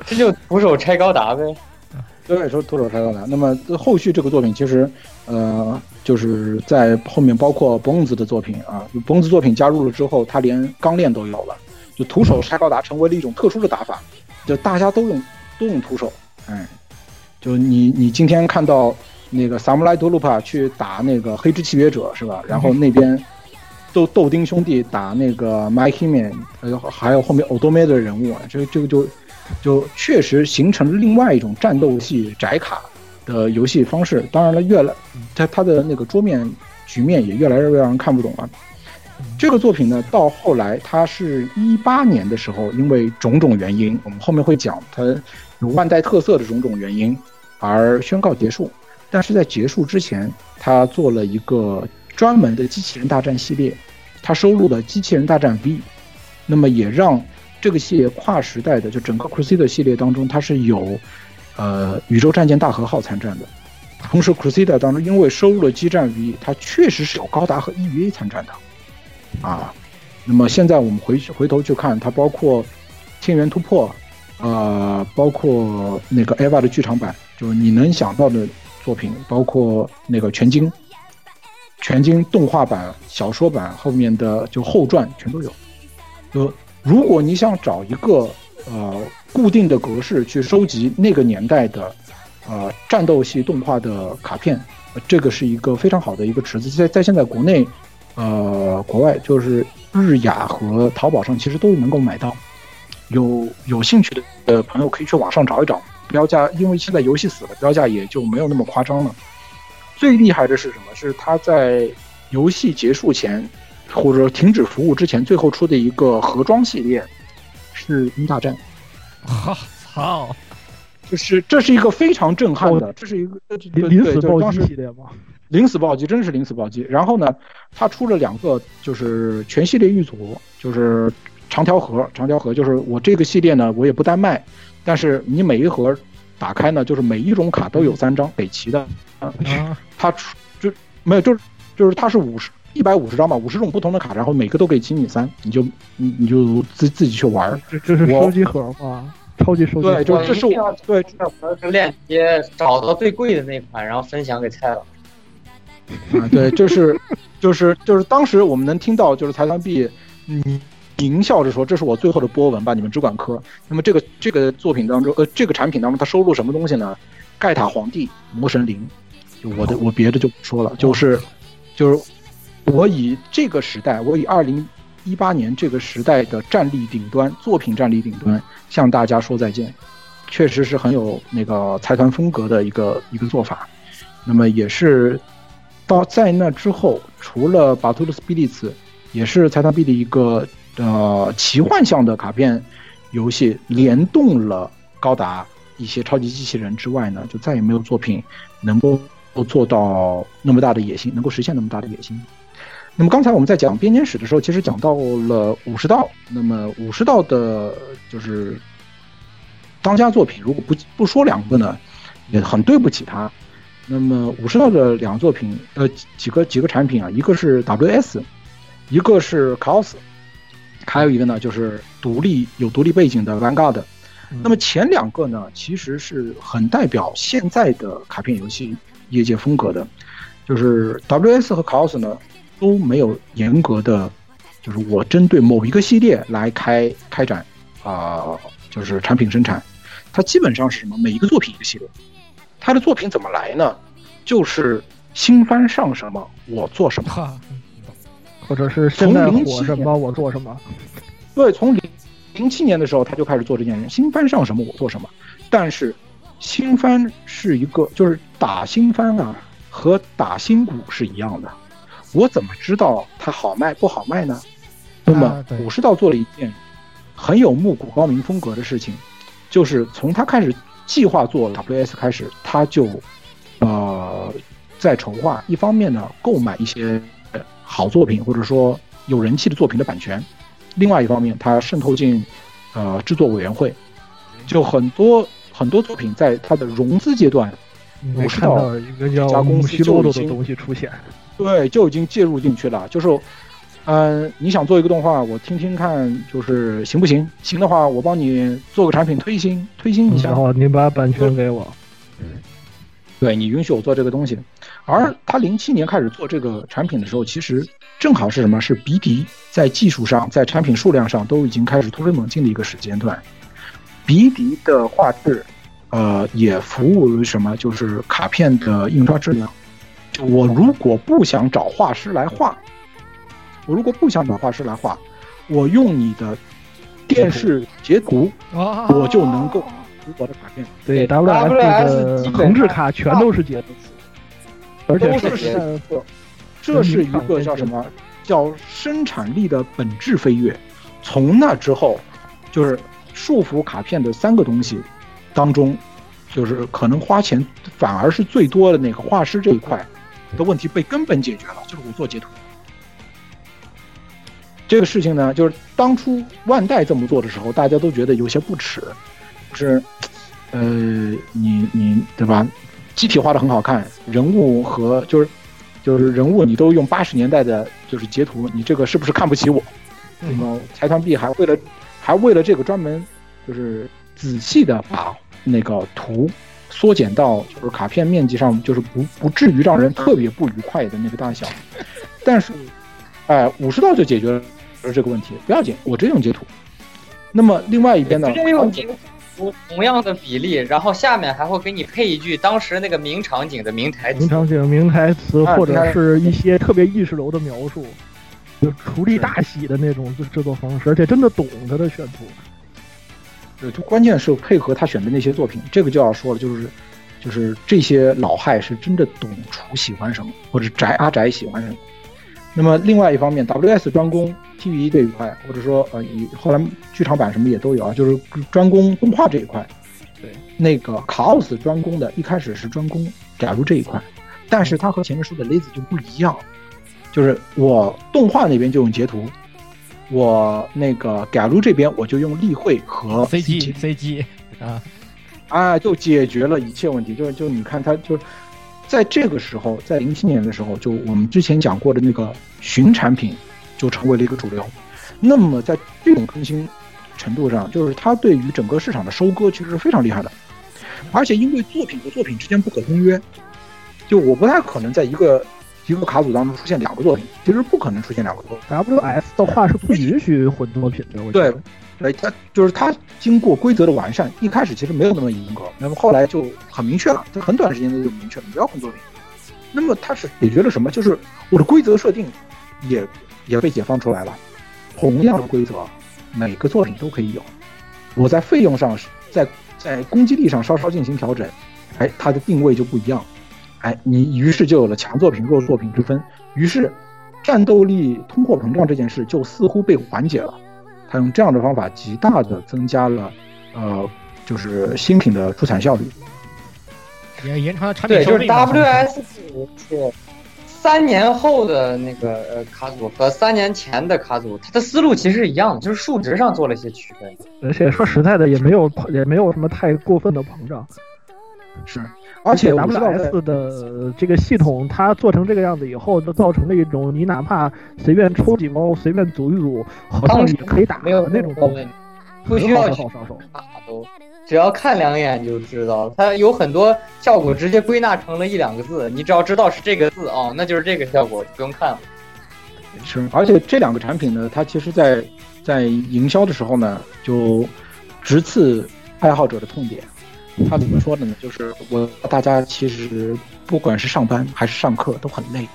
这就徒手拆高达呗。对，说徒手拆高达。那么后续这个作品其实，呃，就是在后面包括 Bones 的作品啊，Bones 作品加入了之后，他连钢链都有了，就徒手拆高达成为了一种特殊的打法，就大家都用都用徒手，哎，就你你今天看到那个萨姆莱多鲁帕去打那个黑之契约者是吧？然后那边豆豆丁兄弟打那个 My Hime，还有还有后面 o d o m e 的人物，这这个就就确实形成了另外一种战斗系窄卡的游戏方式。当然了，越来它它的那个桌面局面也越来越让人看不懂了。这个作品呢，到后来它是一八年的时候，因为种种原因，我们后面会讲它有万代特色的种种原因而宣告结束。但是在结束之前，他做了一个专门的机器人大战系列，他收录了机器人大战 V，那么也让这个系列跨时代的，就整个 Crusader 系列当中，它是有呃宇宙战舰大和号参战的。同时，Crusader 当中因为收录了激战 V，它确实是有高达和 EVA 参战的啊。那么现在我们回去回头去看，它包括《天元突破》，呃，包括那个 EVA 的剧场版，就是你能想到的作品，包括那个全金、全金动画版、小说版后面的就后传全都有。就如果你想找一个呃固定的格式去收集那个年代的呃战斗系动画的卡片，这个是一个非常好的一个池子，在在现在国内呃国外就是日雅和淘宝上其实都能够买到。有有兴趣的的朋友可以去网上找一找标价，因为现在游戏死了，标价也就没有那么夸张了。最厉害的是什么？是它在游戏结束前或者停止服务之前，最后出的一个盒装系列是《鹰大战》。好操！就是这是一个非常震撼的，这是一个临临死暴击系列吗？临死暴击真的是临死暴击。然后呢，他出了两个，就是全系列预组，就是长条盒，长条盒就是我这个系列呢，我也不单卖，但是你每一盒打开呢，就是每一种卡都有三张北齐的，啊，它出就没有，就是就是它是五十一百五十张吧，五十种不同的卡，然后每个都可以清你三，你就你你就自自己去玩儿。这这是收集盒吗？超级收集盒。对，就这是我对这盒是链接找到最贵的那款，然后分享给蔡老。啊，对，就是就是就是当时我们能听到就是财团币嗯狞笑着说这是我最后的波纹吧，你们只管磕。那么这个这个作品当中，呃，这个产品当中它收录什么东西呢？盖塔皇帝、魔神灵，就我的我别的就不说了，就是就是我以这个时代，我以二零一八年这个时代的战力顶端作品战力顶端向大家说再见，确实是很有那个财团风格的一个一个做法。那么也是到在那之后，除了巴图鲁斯比利茨，也是财团币的一个呃奇幻向的卡片游戏，联动了高达一些超级机器人之外呢，就再也没有作品能够做到那么大的野心，能够实现那么大的野心。那么刚才我们在讲编年史的时候，其实讲到了武士道。那么武士道的就是当家作品，如果不不说两个呢，也很对不起他。那么武士道的两个作品，呃，几个几个产品啊，一个是 WS，一个是 Chaos，还有一个呢就是独立有独立背景的 Vanguard。那么前两个呢，其实是很代表现在的卡片游戏业界风格的，就是 WS 和 Chaos 呢都没有严格的，就是我针对某一个系列来开开展啊、就是产品生产，它基本上是什么？每一个作品一个系列，它的作品怎么来呢？就是新番上什么我做什么，或者是现在从07火什么我做什么。对，从零零七年的时候他就开始做这件事，新番上什么我做什么。但是新番是一个，就是打新番啊，和打新股是一样的。我怎么知道它好卖不好卖呢？那么武士道做了一件很有木谷高明风格的事情，就是从他开始计划做 WS 开始，他就呃在筹划，一方面呢购买一些呃好作品或者说有人气的作品的版权，另外一方面他渗透进呃制作委员会，就很多很多作品在它的融资阶段，没武士道看到一个叫这家公木须司就已经洛洛的东西出现。对，就已经介入进去了。就是，嗯、你想做一个动画，我听听看，就是行不行？行的话，我帮你做个产品推新，推新一下。然后你把版权给我，对你允许我做这个东西。而他零七年开始做这个产品的时候，其实正好是什么？是鼻笛在技术上、在产品数量上都已经开始突飞猛进的一个时间段。鼻笛的画质，呃，也服务于什么？就是卡片的印刷质量。就我如果不想找画师来画，我如果不想找画师来画，我用你的电视截图，哦我就能够出我的卡片。对 WS WS 的横置卡全都是截图，而且是都是截图这是一个叫什么？叫生产力的本质飞跃。从那之后，就是束缚卡片的三个东西当中，就是可能花钱反而是最多的那个画师这一块的问题被根本解决了，就是我做截图。这个事情呢，就是当初万代这么做的时候，大家都觉得有些不耻，就是，呃，你你对吧？机体画的很好看，人物和就是就是人物你都用八十年代的就是截图，你这个是不是看不起我？那么财团 B 还为了还为了这个专门就是仔细的把那个图缩减到就是卡片面积上，就是不不至于让人特别不愉快的那个大小。[laughs] 但是，哎，五十道就解决了这个问题，不要紧，我直接用截图。那么另外一边呢，直接用截图同样的比例，然后下面还会给你配一句当时那个名场景的名台词。名场景、名台词，啊或者是一些特别意识流的描述，就厨力大喜的那种制制作方式，而且真的懂他的选图。对，就关键是配合他选的那些作品，这个就要说了，就是就是这些老害是真的懂厨喜欢什么，或者宅阿宅喜欢什么。那么另外一方面，WS 专攻 TV 这一块，或者说呃，后来剧场版什么也都有啊，就是专攻动画这一块。对，那个卡奥斯专攻的，一开始是专攻假如这一块，但是他和前面说的 Lazy 就不一样，就是我动画那边就用截图，我那个改路这边我就用例会和 CG CG 啊，啊，就解决了一切问题。就就你看，它就在这个时候，在零七年的时候，就我们之前讲过的那个寻产品，就成为了一个主流。那么在这种更新程度上，就是它对于整个市场的收割其实是非常厉害的。而且因为作品和作品之间不可公约，就我不太可能在一个一个卡组当中出现两个作品，其实不可能出现两个作品。WS 的话是不允许混作品的，我觉对得。，对，它就是它经过规则的完善，一开始其实没有那么严格，那么后来就很明确了，在很短时间内就明确了，不要混作品。那么它是解决了什么？就是我的规则设定也也被解放出来了，同样的规则，每个作品都可以有。我在费用上，在在攻击力上稍稍进行调整，哎，它的定位就不一样。哎，你于是就有了强作品、弱作品之分，于是战斗力通货膨胀这件事就似乎被缓解了。他用这样的方法，极大的增加了，呃，就是新品的出产效率。也延长了产品对，就是。WS 是三年后的那个呃卡组和三年前的卡组，它的思路其实是一样的，就是数值上做了一些区分。而且说实在的，也没有也没有什么太过分的膨胀。是，而且 WS 的这个系统，它做成这个样子以后，就造成了一种你哪怕随便抽几包，随便组一组，好像也可以打的那种。不需要很好很好很好卡都，只要看两眼就知道了。它有很多效果直接归纳成了一两个字，你只要知道是这个字哦，那就是这个效果，不用看了。是，而且这两个产品呢，它其实在在营销的时候呢，就直刺爱好者的痛点。他怎么说的呢？就是我大家其实不管是上班还是上课都很累，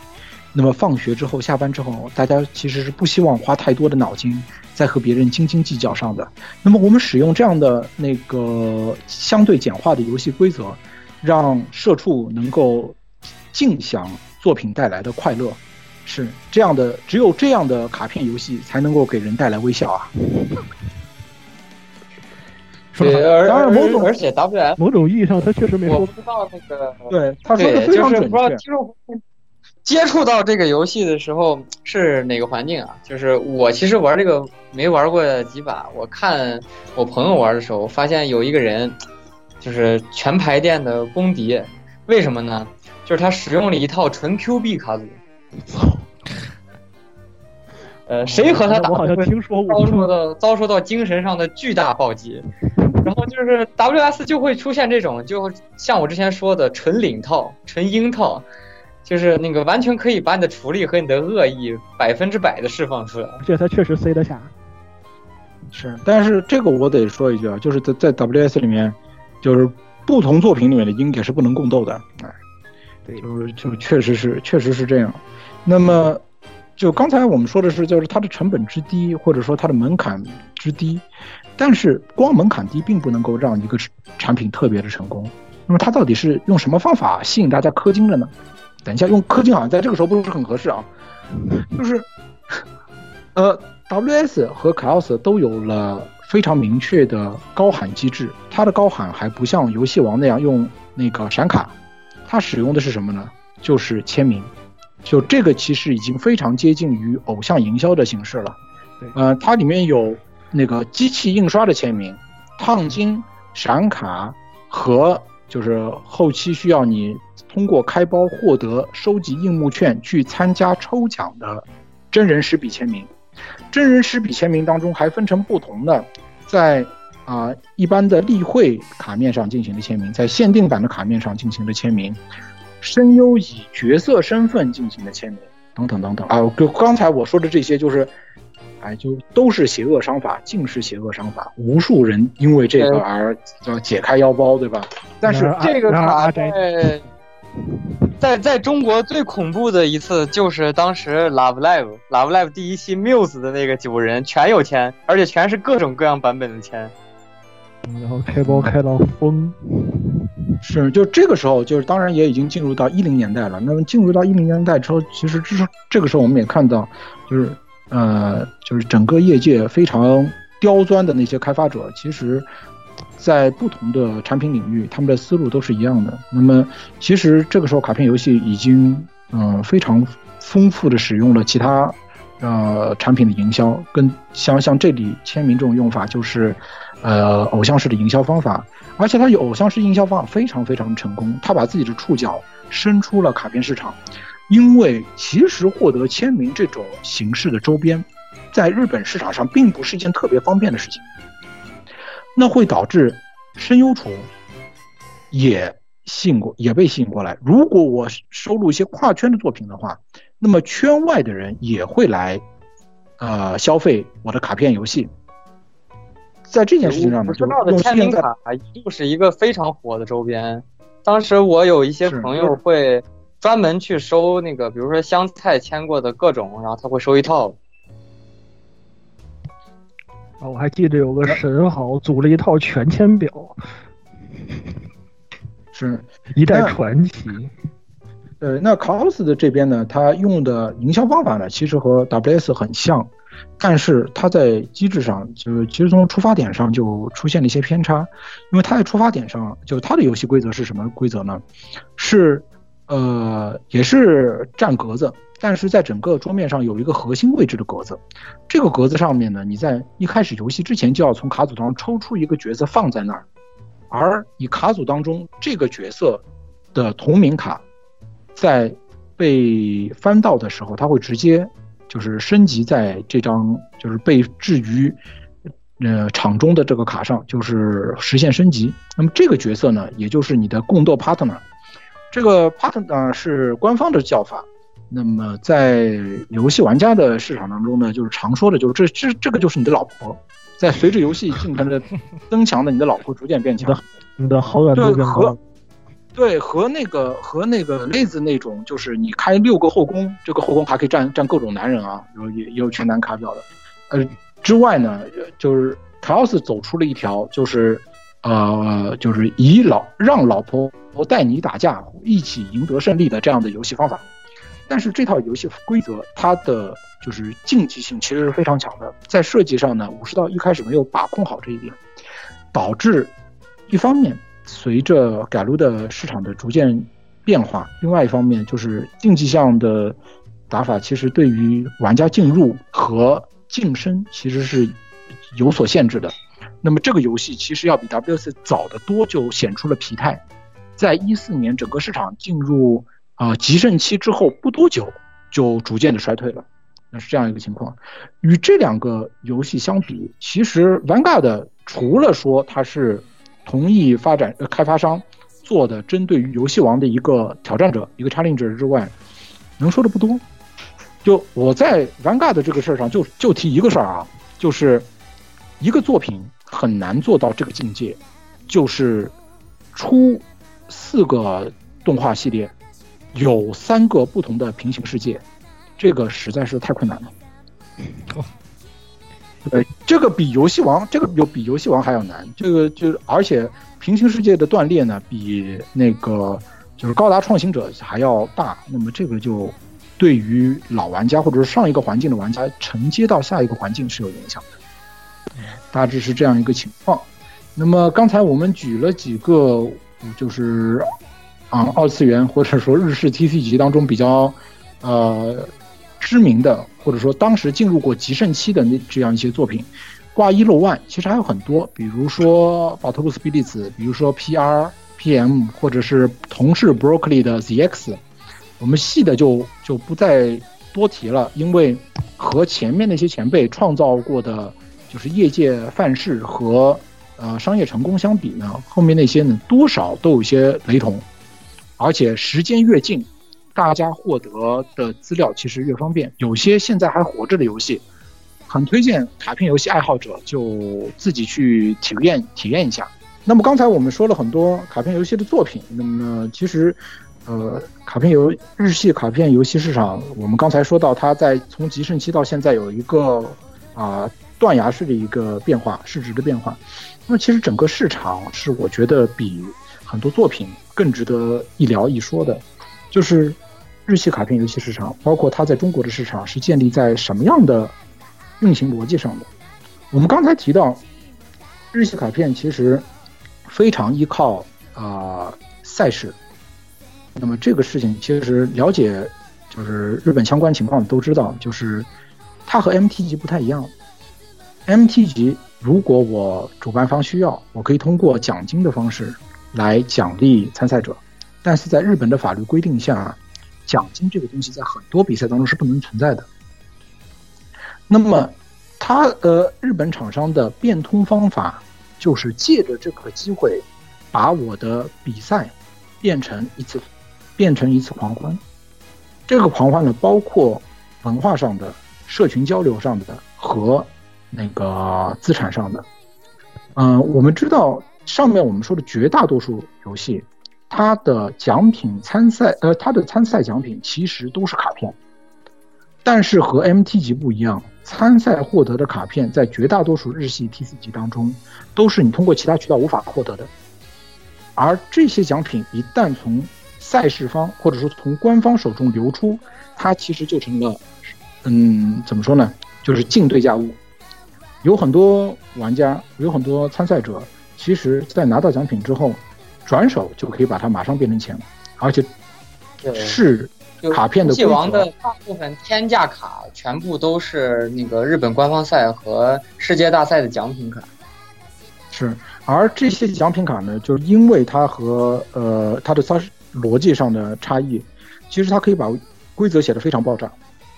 那么放学之后、下班之后，大家其实是不希望花太多的脑筋在和别人斤斤计较上的。那么我们使用这样的那个相对简化的游戏规则，让社畜能够尽享作品带来的快乐。是这样的，只有这样的卡片游戏才能够给人带来微笑啊！对，而 [laughs] 当然某种而且 W F 某种意义上，他确实没说我不知道那个对他说的，非常准就是不知道确。接触到这个游戏的时候是哪个环境啊？就是我其实玩这个没玩过几把，我看我朋友玩的时候，发现有一个人就是全排店的公敌，为什么呢？就是他使用了一套纯 Q 币卡组。呃，谁和他打我好像听说过遭受到遭受到精神上的巨大暴击，然后就是 WS 就会出现这种，就像我之前说的纯领套、纯鹰套，就是那个完全可以把你的处理和你的恶意百分之百的释放出来。而且他确实塞得下。是，但是这个我得说一句啊，就是在在 WS 里面，就是不同作品里面的鹰也是不能共斗的，哎，对，就是就确实是确实是这样。那么，就刚才我们说的是，就是它的成本之低，或者说它的门槛之低，但是光门槛低并不能够让一个产品特别的成功。那么它到底是用什么方法吸引大家氪金的呢？等一下，用氪金好像在这个时候不是很合适啊，就是，[laughs] 呃，WS 和 Chaos 都有了非常明确的高喊机制，它的高喊还不像游戏王那样用那个闪卡，它使用的是什么呢？就是签名。就这个其实已经非常接近于偶像营销的形式了。对，呃，它里面有那个机器印刷的签名、烫金、闪卡和就是后期需要你通过开包获得收集硬木券去参加抽奖的真人实笔签名。真人实笔签名当中还分成不同的，在啊、一般的例会卡面上进行的签名，在限定版的卡面上进行的签名。声优以角色身份进行的签名，等等等等啊！就刚才我说的这些，就是，哎，就都是邪恶商法，尽是邪恶商法，无数人因为这个而要解开腰包，对吧？但是这个卡在在在中国最恐怖的一次就是当时 Love Live Love Live 第一期 Muse 的那个九人全有钱，而且全是各种各样版本的钱。然后开包开到疯，是，就这个时候，就是当然也已经进入到一零年代了。那么进入到一零年代之后，其实这是这个时候我们也看到，就是呃，就是整个业界非常刁钻的那些开发者，其实，在不同的产品领域，他们的思路都是一样的。那么其实这个时候，卡片游戏已经嗯、非常丰富的使用了其他呃产品的营销，跟像像这里签名这种用法就是。呃，偶像式的营销方法，而且它有偶像式营销方法非常非常成功。他把自己的触角伸出了卡片市场，因为其实获得签名这种形式的周边，在日本市场上并不是一件特别方便的事情。那会导致声优厨也吸引过，也被吸引过来。如果我收录一些跨圈的作品的话，那么圈外的人也会来，呃，消费我的卡片游戏。在这件事情上呢，我知道的用签名卡又是一个非常火的周边。当时我有一些朋友会专门去收那个，比如说香菜签过的各种，然后他会收一套。啊，我还记得有个神豪组了一套全签表，[laughs] 是一代传奇。呃，那 cos 的这边呢，他用的营销方法呢，其实和 WS 很像，但是他在机制上，就是其实从出发点上就出现了一些偏差，因为他在出发点上，就是它的游戏规则是什么规则呢？是呃，也是占格子，但是在整个桌面上有一个核心位置的格子，这个格子上面呢，你在一开始游戏之前就要从卡组当中抽出一个角色放在那儿，而你卡组当中这个角色的同名卡。在被翻到的时候，它会直接就是升级在这张就是被置于呃场中的这个卡上，就是实现升级。那么这个角色呢，也就是你的共斗 partner。这个 partner 呢是官方的叫法。那么在游戏玩家的市场当中呢，就是常说的，就是这这这个就是你的老婆。在随着游戏进程的增强的，你的老婆逐渐变强，你的好感度变高。对，和那个和那个类似那种，就是你开六个后宫，这个后宫还可以占占各种男人啊，有也也有全男卡表的。呃，之外呢，就是卡奥斯走出了一条，就是呃，就是以老让老婆带你打架，一起赢得胜利的这样的游戏方法。但是这套游戏规则，它的就是竞技性其实是非常强的，在设计上呢，武士道一开始没有把控好这一点，导致一方面。随着改路的市场的逐渐变化，另外一方面就是竞技项的打法，其实对于玩家进入和晋升其实是有所限制的。那么这个游戏其实要比 WC 早得多，就显出了疲态。在一四年整个市场进入啊极盛期之后不多久，就逐渐的衰退了。那是这样一个情况。与这两个游戏相比，其实 Vanguard 除了说它是。同意发展呃开发商做的针对于游戏王的一个挑战者一个 challenger 之外，能说的不多。就我在 Vanguard 这个事儿上就就提一个事儿啊，就是一个作品很难做到这个境界，就是出四个动画系列，有三个不同的平行世界，这个实在是太困难了。[laughs] 对，这个比游戏王，这个有比游戏王还要难。这个就而且平行世界的断裂呢，比那个就是高达创新者还要大。那么这个就对于老玩家或者是上一个环境的玩家承接到下一个环境是有影响的。大致是这样一个情况。那么刚才我们举了几个，就是啊二次元或者说日式 TC 级当中比较呃。知名的或者说当时进入过极盛期的那这样一些作品，挂一漏万其实还有很多，比如说宝特布斯比利兹，比如说 PR PM，或者是同是 Broccoli 的 ZX，我们细的就就不再多提了，因为和前面那些前辈创造过的就是业界范式和呃商业成功相比呢，后面那些呢多少都有些雷同，而且时间越近。大家获得的资料其实越方便，有些现在还活着的游戏，很推荐卡片游戏爱好者就自己去体验体验一下。那么刚才我们说了很多卡片游戏的作品，那么其实，呃，卡片游日系卡片游戏市场，我们刚才说到它在从极盛期到现在有一个啊断崖式的一个变化，市值的变化。那么其实整个市场是我觉得比很多作品更值得一聊一说的。就是日系卡片游戏市场，包括它在中国的市场是建立在什么样的运行逻辑上的？我们刚才提到，日系卡片其实非常依靠啊赛事。那么这个事情其实了解就是日本相关情况都知道，就是它和 MT 级不太一样。MT 级如果我主办方需要，我可以通过奖金的方式来奖励参赛者。但是在日本的法律规定下，奖金这个东西在很多比赛当中是不能存在的。那么，他呃，日本厂商的变通方法就是借着这个机会，把我的比赛变成一次，变成一次狂欢。这个狂欢呢，包括文化上的、社群交流上的和那个资产上的。嗯，我们知道上面我们说的绝大多数游戏。它的奖品参赛，呃，它的参赛奖品其实都是卡片，但是和 MT 级不一样，参赛获得的卡片在绝大多数日系 TC 级当中，都是你通过其他渠道无法获得的。而这些奖品一旦从赛事方或者说从官方手中流出，它其实就成了，嗯，怎么说呢？就是净对价物。有很多玩家，有很多参赛者，其实在拿到奖品之后。转手就可以把它马上变成钱，而且是卡片的。游戏王的大部分天价卡全部都是那个日本官方赛和世界大赛的奖品卡。是，而这些奖品卡呢，就是因为它和呃它的它逻辑上的差异，其实它可以把规则写得非常爆炸。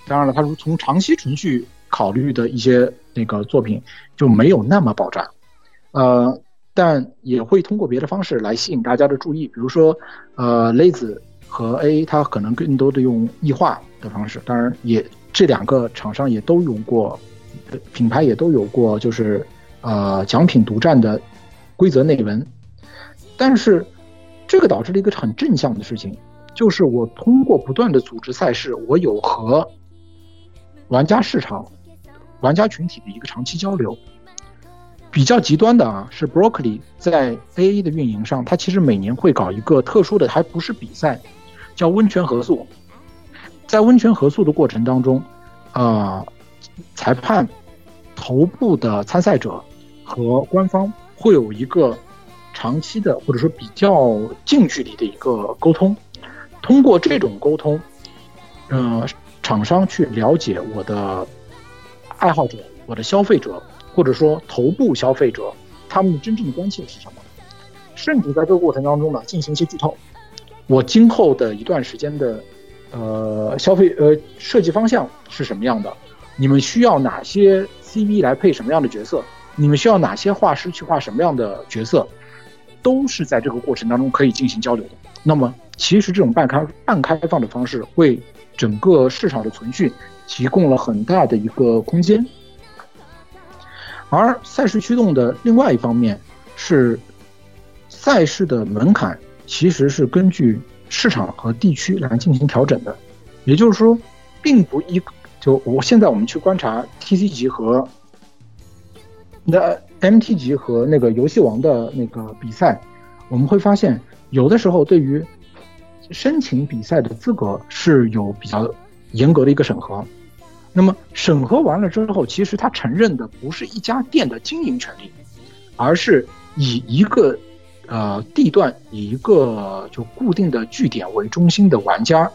当然了，它如从长期程序考虑的一些那个作品就没有那么爆炸，呃，但也会通过别的方式来吸引大家的注意，比如说，呃，勒子和 A 它可能更多的用异化的方式，当然也这两个厂商也都有过，品牌也都有过，就是呃奖品独占的规则内文，但是这个导致了一个很正向的事情。就是我通过不断的组织赛事，我有和玩家市场、玩家群体的一个长期交流。比较极端的啊，是 Broccoli 在 A A 的运营上，它其实每年会搞一个特殊的，还不是比赛，叫温泉合宿。在温泉合宿的过程当中，啊，裁判、头部的参赛者和官方会有一个长期的或者说比较近距离的一个沟通。通过这种沟通，呃，厂商去了解我的爱好者、我的消费者，或者说头部消费者，他们真正的关切是什么？甚至在这个过程当中呢，进行一些剧透。我今后的一段时间的呃消费呃设计方向是什么样的？你们需要哪些 CV 来配什么样的角色？你们需要哪些画师去画什么样的角色？都是在这个过程当中可以进行交流的。那么。其实这种半开半开放的方式，为整个市场的存续提供了很大的一个空间。而赛事驱动的另外一方面是，赛事的门槛其实是根据市场和地区来进行调整的。也就是说，并不一就我现在我们去观察 TC 级和那 MT 级和那个游戏王的那个比赛，我们会发现有的时候对于申请比赛的资格是有比较严格的一个审核，那么审核完了之后，其实他承认的不是一家店的经营权利，而是以一个呃地段、以一个就固定的据点为中心的玩家，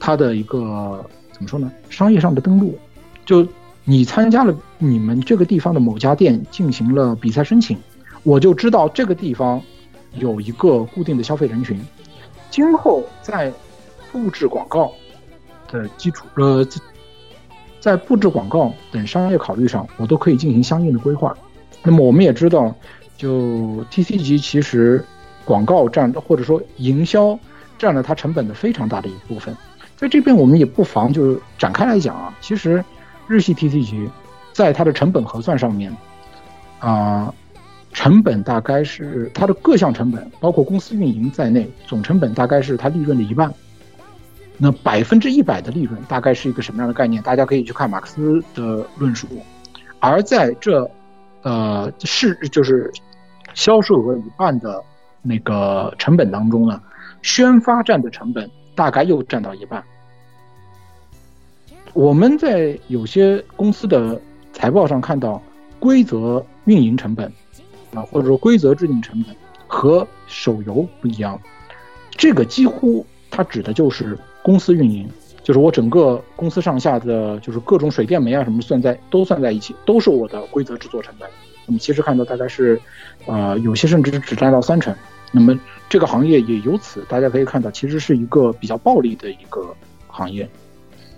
他的一个怎么说呢？商业上的登录，就你参加了你们这个地方的某家店进行了比赛申请，我就知道这个地方有一个固定的消费人群。今后在布置广告的基础，呃，在布置广告等商业考虑上，我都可以进行相应的规划。那么我们也知道，就 T C 级其实广告占或者说营销占了它成本的非常大的一部分。在这边我们也不妨就展开来讲啊，其实日系 T C 级在它的成本核算上面啊。成本大概是它的各项成本，包括公司运营在内，总成本大概是它利润的一半。那百分之一百的利润大概是一个什么样的概念？大家可以去看马克思的论述。而在这，呃，是就是销售额一半的那个成本当中呢，宣发占的成本大概又占到一半。我们在有些公司的财报上看到，规则运营成本。啊，或者说规则制定成本和手游不一样，这个几乎它指的就是公司运营，就是我整个公司上下的，就是各种水电煤啊什么算在都算在一起，都是我的规则制作成本。那么其实看到大概是，呃，有些甚至只占到三成。那么这个行业也由此大家可以看到，其实是一个比较暴利的一个行业。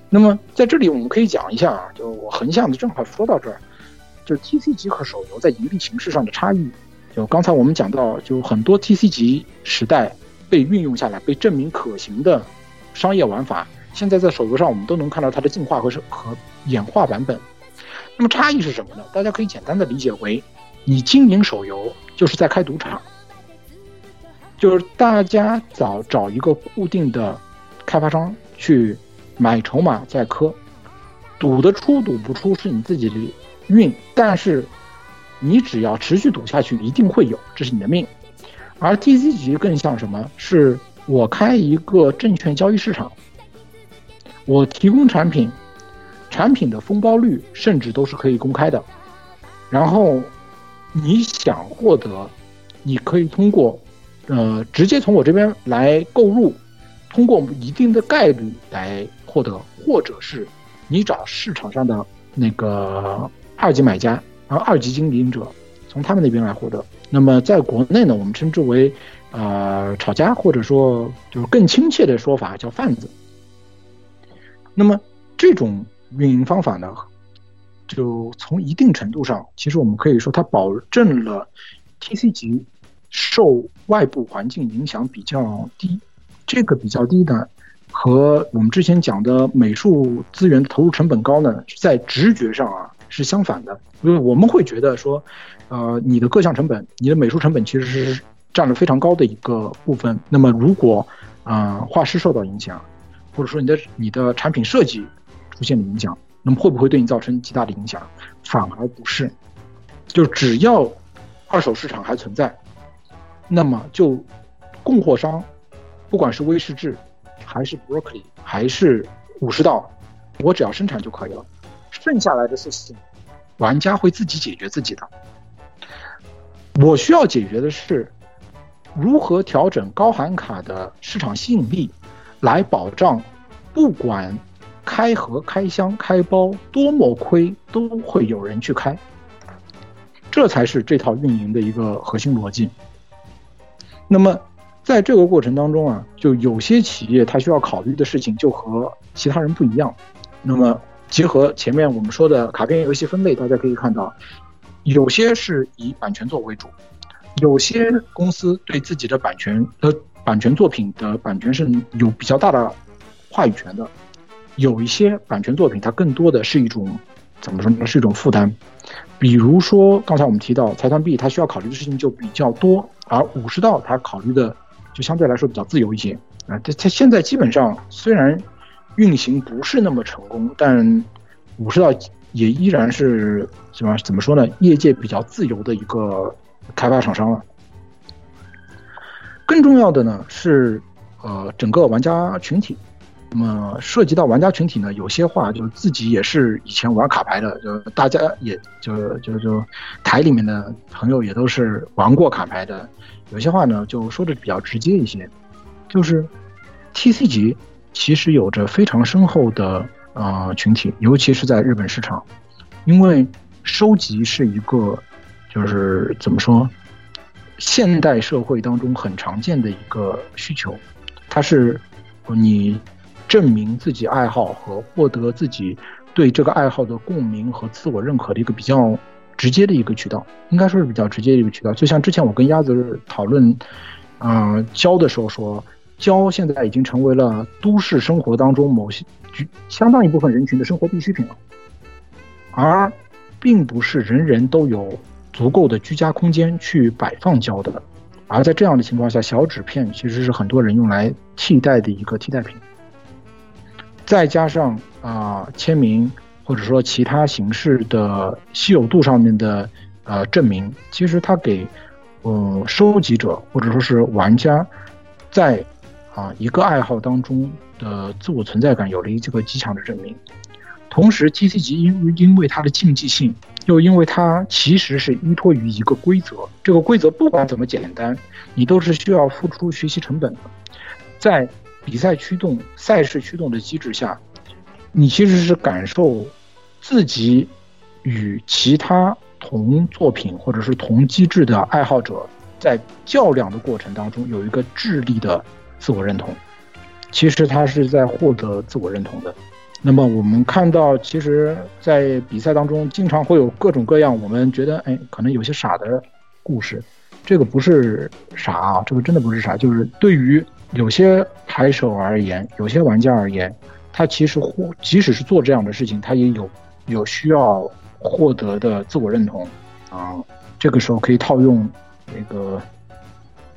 那么在这里我们可以讲一下啊，就我横向的正好说到这儿。就是 T C 级和手游在盈利形式上的差异，就刚才我们讲到，就很多 T C 级时代被运用下来、被证明可行的商业玩法，现在在手游上我们都能看到它的进化和和演化版本。那么差异是什么呢？大家可以简单的理解为，你经营手游就是在开赌场，就是大家找找一个固定的开发商去买筹码再磕，赌得出赌不出是你自己的。运，但是你只要持续赌下去，一定会有，这是你的命。而 T C 级更像什么？是我开一个证券交易市场，我提供产品，产品的封包率甚至都是可以公开的。然后你想获得，你可以通过呃直接从我这边来购入，通过一定的概率来获得，或者是你找市场上的那个。二级买家，然后二级经营者从他们那边来获得。那么在国内呢，我们称之为呃炒家，或者说就是更亲切的说法叫贩子。那么这种运营方法呢，就从一定程度上，其实我们可以说它保证了 TC 级受外部环境影响比较低。这个比较低呢，和我们之前讲的美术资源的投入成本高呢，在直觉上啊是相反的。因为我们会觉得说，呃，你的各项成本，你的美术成本其实是占了非常高的一个部分。那么如果啊画师受到影响，或者说你的你的产品设计出现了影响，那么会不会对你造成极大的影响？反而不是，就只要二手市场还存在，那么就供货商。不管是威士治，还是 Broccoli，还是武士道，我只要生产就可以了。剩下来的事情，玩家会自己解决自己的。我需要解决的是，如何调整高含卡的市场吸引力，来保障不管开盒、开箱、开包多么亏，都会有人去开。这才是这套运营的一个核心逻辑。那么。在这个过程当中啊，就有些企业它需要考虑的事情就和其他人不一样。那么结合前面我们说的卡片游戏分类，大家可以看到，有些是以版权作为主，有些公司对自己的版权的版权作品的版权是有比较大的话语权的，有一些版权作品它更多的是一种怎么说呢？是一种负担。比如说刚才我们提到财团币，它需要考虑的事情就比较多，而武士道它考虑的。就相对来说比较自由一些啊，它它现在基本上虽然运行不是那么成功，但武士道也依然是怎么怎么说呢？业界比较自由的一个开发厂商了。更重要的呢是呃整个玩家群体，那么涉及到玩家群体呢，有些话就自己也是以前玩卡牌的，就大家也就就就台里面的朋友也都是玩过卡牌的。有些话呢，就说的比较直接一些，就是 T C 级其实有着非常深厚的呃群体，尤其是在日本市场，因为收集是一个就是怎么说，现代社会当中很常见的一个需求，它是你证明自己爱好和获得自己对这个爱好的共鸣和自我认可的一个比较。直接的一个渠道，应该说是比较直接的一个渠道。就像之前我跟鸭子讨论，啊，胶的时候说，胶现在已经成为了都市生活当中某些相当一部分人群的生活必需品了，而并不是人人都有足够的居家空间去摆放胶的。而在这样的情况下，小纸片其实是很多人用来替代的一个替代品。再加上啊，签名。或者说其他形式的稀有度上面的呃证明，其实它给呃收集者或者说是玩家，在啊一个爱好当中的自我存在感有了一个极强的证明。同时，T C 级因因为它的竞技性，又因为它其实是依托于一个规则，这个规则不管怎么简单，你都是需要付出学习成本的。在比赛驱动、赛事驱动的机制下。你其实是感受自己与其他同作品或者是同机制的爱好者在较量的过程当中有一个智力的自我认同，其实他是在获得自我认同的。那么我们看到，其实，在比赛当中经常会有各种各样我们觉得哎可能有些傻的故事，这个不是傻啊，这个真的不是傻，就是对于有些牌手而言，有些玩家而言。他其实获，即使是做这样的事情，他也有有需要获得的自我认同啊。这个时候可以套用那个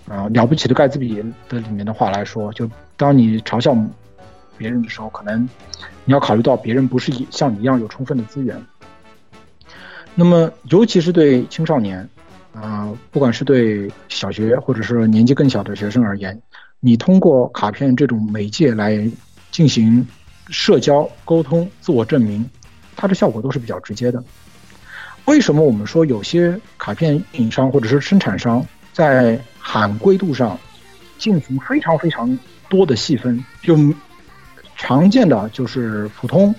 啊了不起的盖茨比的里面的话来说，就当你嘲笑别人的时候，可能你要考虑到别人不是像你一样有充分的资源。那么，尤其是对青少年啊，不管是对小学或者是年纪更小的学生而言，你通过卡片这种媒介来进行。社交沟通、自我证明，它的效果都是比较直接的。为什么我们说有些卡片运营商或者是生产商在罕贵度上进行非常非常多的细分？就常见的就是普通、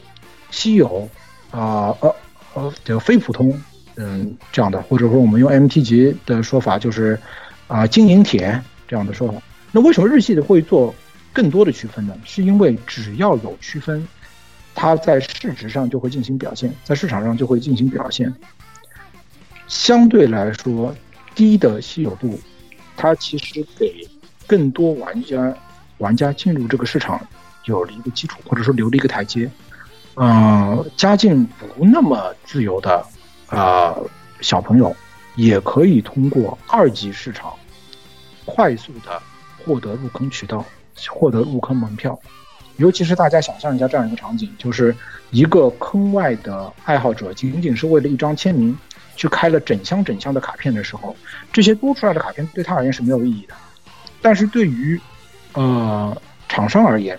稀有啊呃呃这个非普通，嗯这样的，或者说我们用 MT 级的说法就是啊金银铁这样的说法。那为什么日系的会做？更多的区分呢，是因为只要有区分，它在市值上就会进行表现，在市场上就会进行表现。相对来说，低的稀有度，它其实给更多玩家玩家进入这个市场有了一个基础，或者说留了一个台阶。嗯，家境不那么自由的啊小朋友，也可以通过二级市场快速的获得入坑渠道，获得入坑门票。尤其是大家想象一下这样一个场景，就是一个坑外的爱好者，仅仅是为了一张签名，去开了整箱整箱的卡片的时候，这些多出来的卡片对他而言是没有意义的。但是对于呃厂商而言，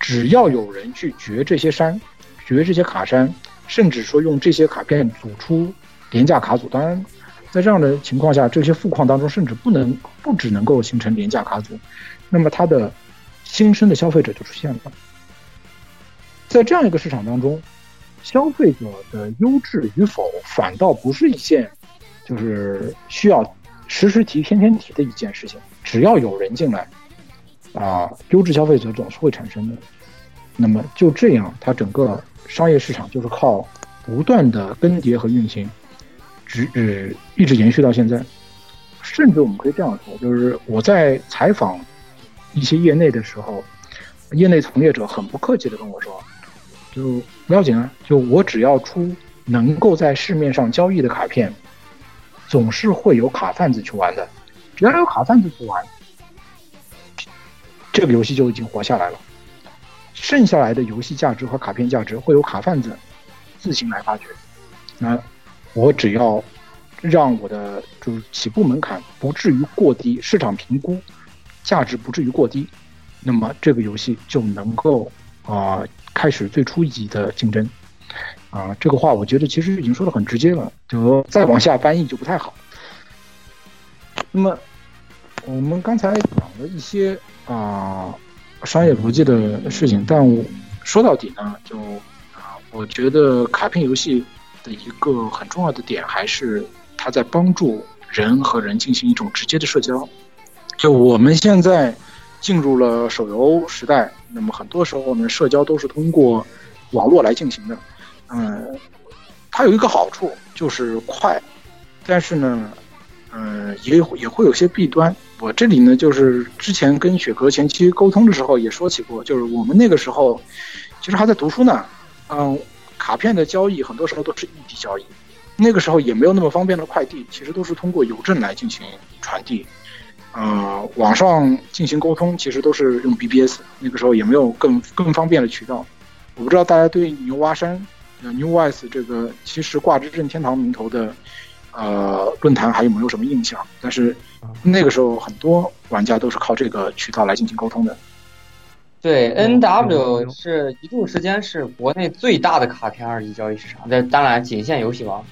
只要有人去掘这些山。掘这些卡山，甚至说用这些卡片组出廉价卡组。当然，在这样的情况下，这些富矿当中甚至不能不只能够形成廉价卡组，那么它的新生的消费者就出现了。在这样一个市场当中，消费者的优质与否，反倒不是一件就是需要时时提、天天提的一件事情。只要有人进来，啊，优质消费者总是会产生的。那么就这样，它整个。商业市场就是靠不断的更迭和运行，直呃一直延续到现在。甚至我们可以这样说，就是我在采访一些业内的时候，业内从业者很不客气的跟我说，就不要紧啊，就我只要出能够在市面上交易的卡片，总是会有卡贩子去玩的。只要有卡贩子去玩，这个游戏就已经活下来了。剩下来的游戏价值和卡片价值会由卡贩子自行来发掘。那我只要让我的就是起步门槛不至于过低，市场评估价值不至于过低，那么这个游戏就能够啊开始最初级的竞争。啊，这个话我觉得其实已经说的很直接了，就再往下翻译就不太好。那么我们刚才讲了一些啊。商业逻辑的事情，但说到底呢，就啊，我觉得卡片游戏的一个很重要的点，还是它在帮助人和人进行一种直接的社交。就我们现在进入了手游时代，那么很多时候呢，社交都是通过网络来进行的。嗯，它有一个好处就是快，但是呢。嗯，也也会有些弊端。我这里呢，就是之前跟雪哥前期沟通的时候也说起过，就是我们那个时候其实还在读书呢。嗯，卡片的交易很多时候都是异地交易，那个时候也没有那么方便的快递，其实都是通过邮政来进行传递。呃，网上进行沟通其实都是用 BBS，那个时候也没有更更方便的渠道。我不知道大家对牛蛙山、呃 New Wise 这个其实挂着任天堂名头的。呃，论坛还有没有什么印象？但是那个时候很多玩家都是靠这个渠道来进行沟通的。对，N W 是一度时间是国内最大的卡片二级交易市场，那当然仅限游戏王。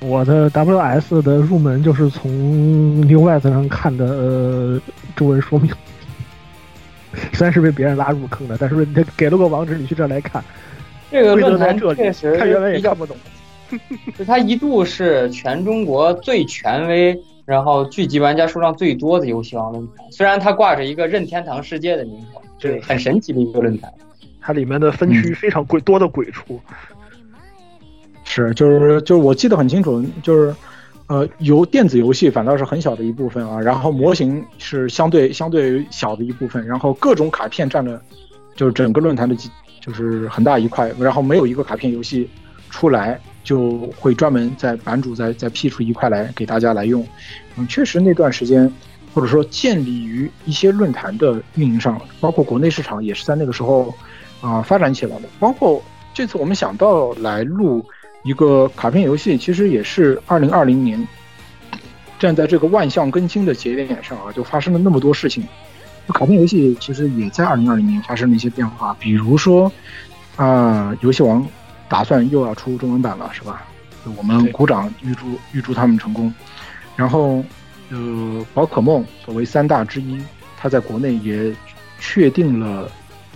我的 W S 的入门就是从 New West 上看的呃中文说明，虽然是被别人拉入坑的，但是他给了个网址，你去这来看。这个论坛确实看原文也看不懂。[laughs] 就它一度是全中国最权威，然后聚集玩家数量最多的游戏王论坛。虽然它挂着一个任天堂世界的名头，对，很神奇的一个论坛。它里面的分区非常鬼多的鬼畜。是，就是就是我记得很清楚，就是呃，游电子游戏反倒是很小的一部分啊，然后模型是相对相对小的一部分，然后各种卡片占了就是整个论坛的就是很大一块，然后没有一个卡片游戏出来。就会专门在版主再再辟出一块来给大家来用，嗯，确实那段时间，或者说建立于一些论坛的运营上，包括国内市场也是在那个时候啊发展起来的。包括这次我们想到来录一个卡片游戏，其实也是二零二零年，站在这个万象更新的节点上啊，就发生了那么多事情。卡片游戏其实也在二零二零年发生了一些变化，比如说啊，游戏王。打算又要出中文版了，是吧？我们鼓掌，预祝预祝他们成功。然后，呃，宝可梦作为三大之一，它在国内也确定了，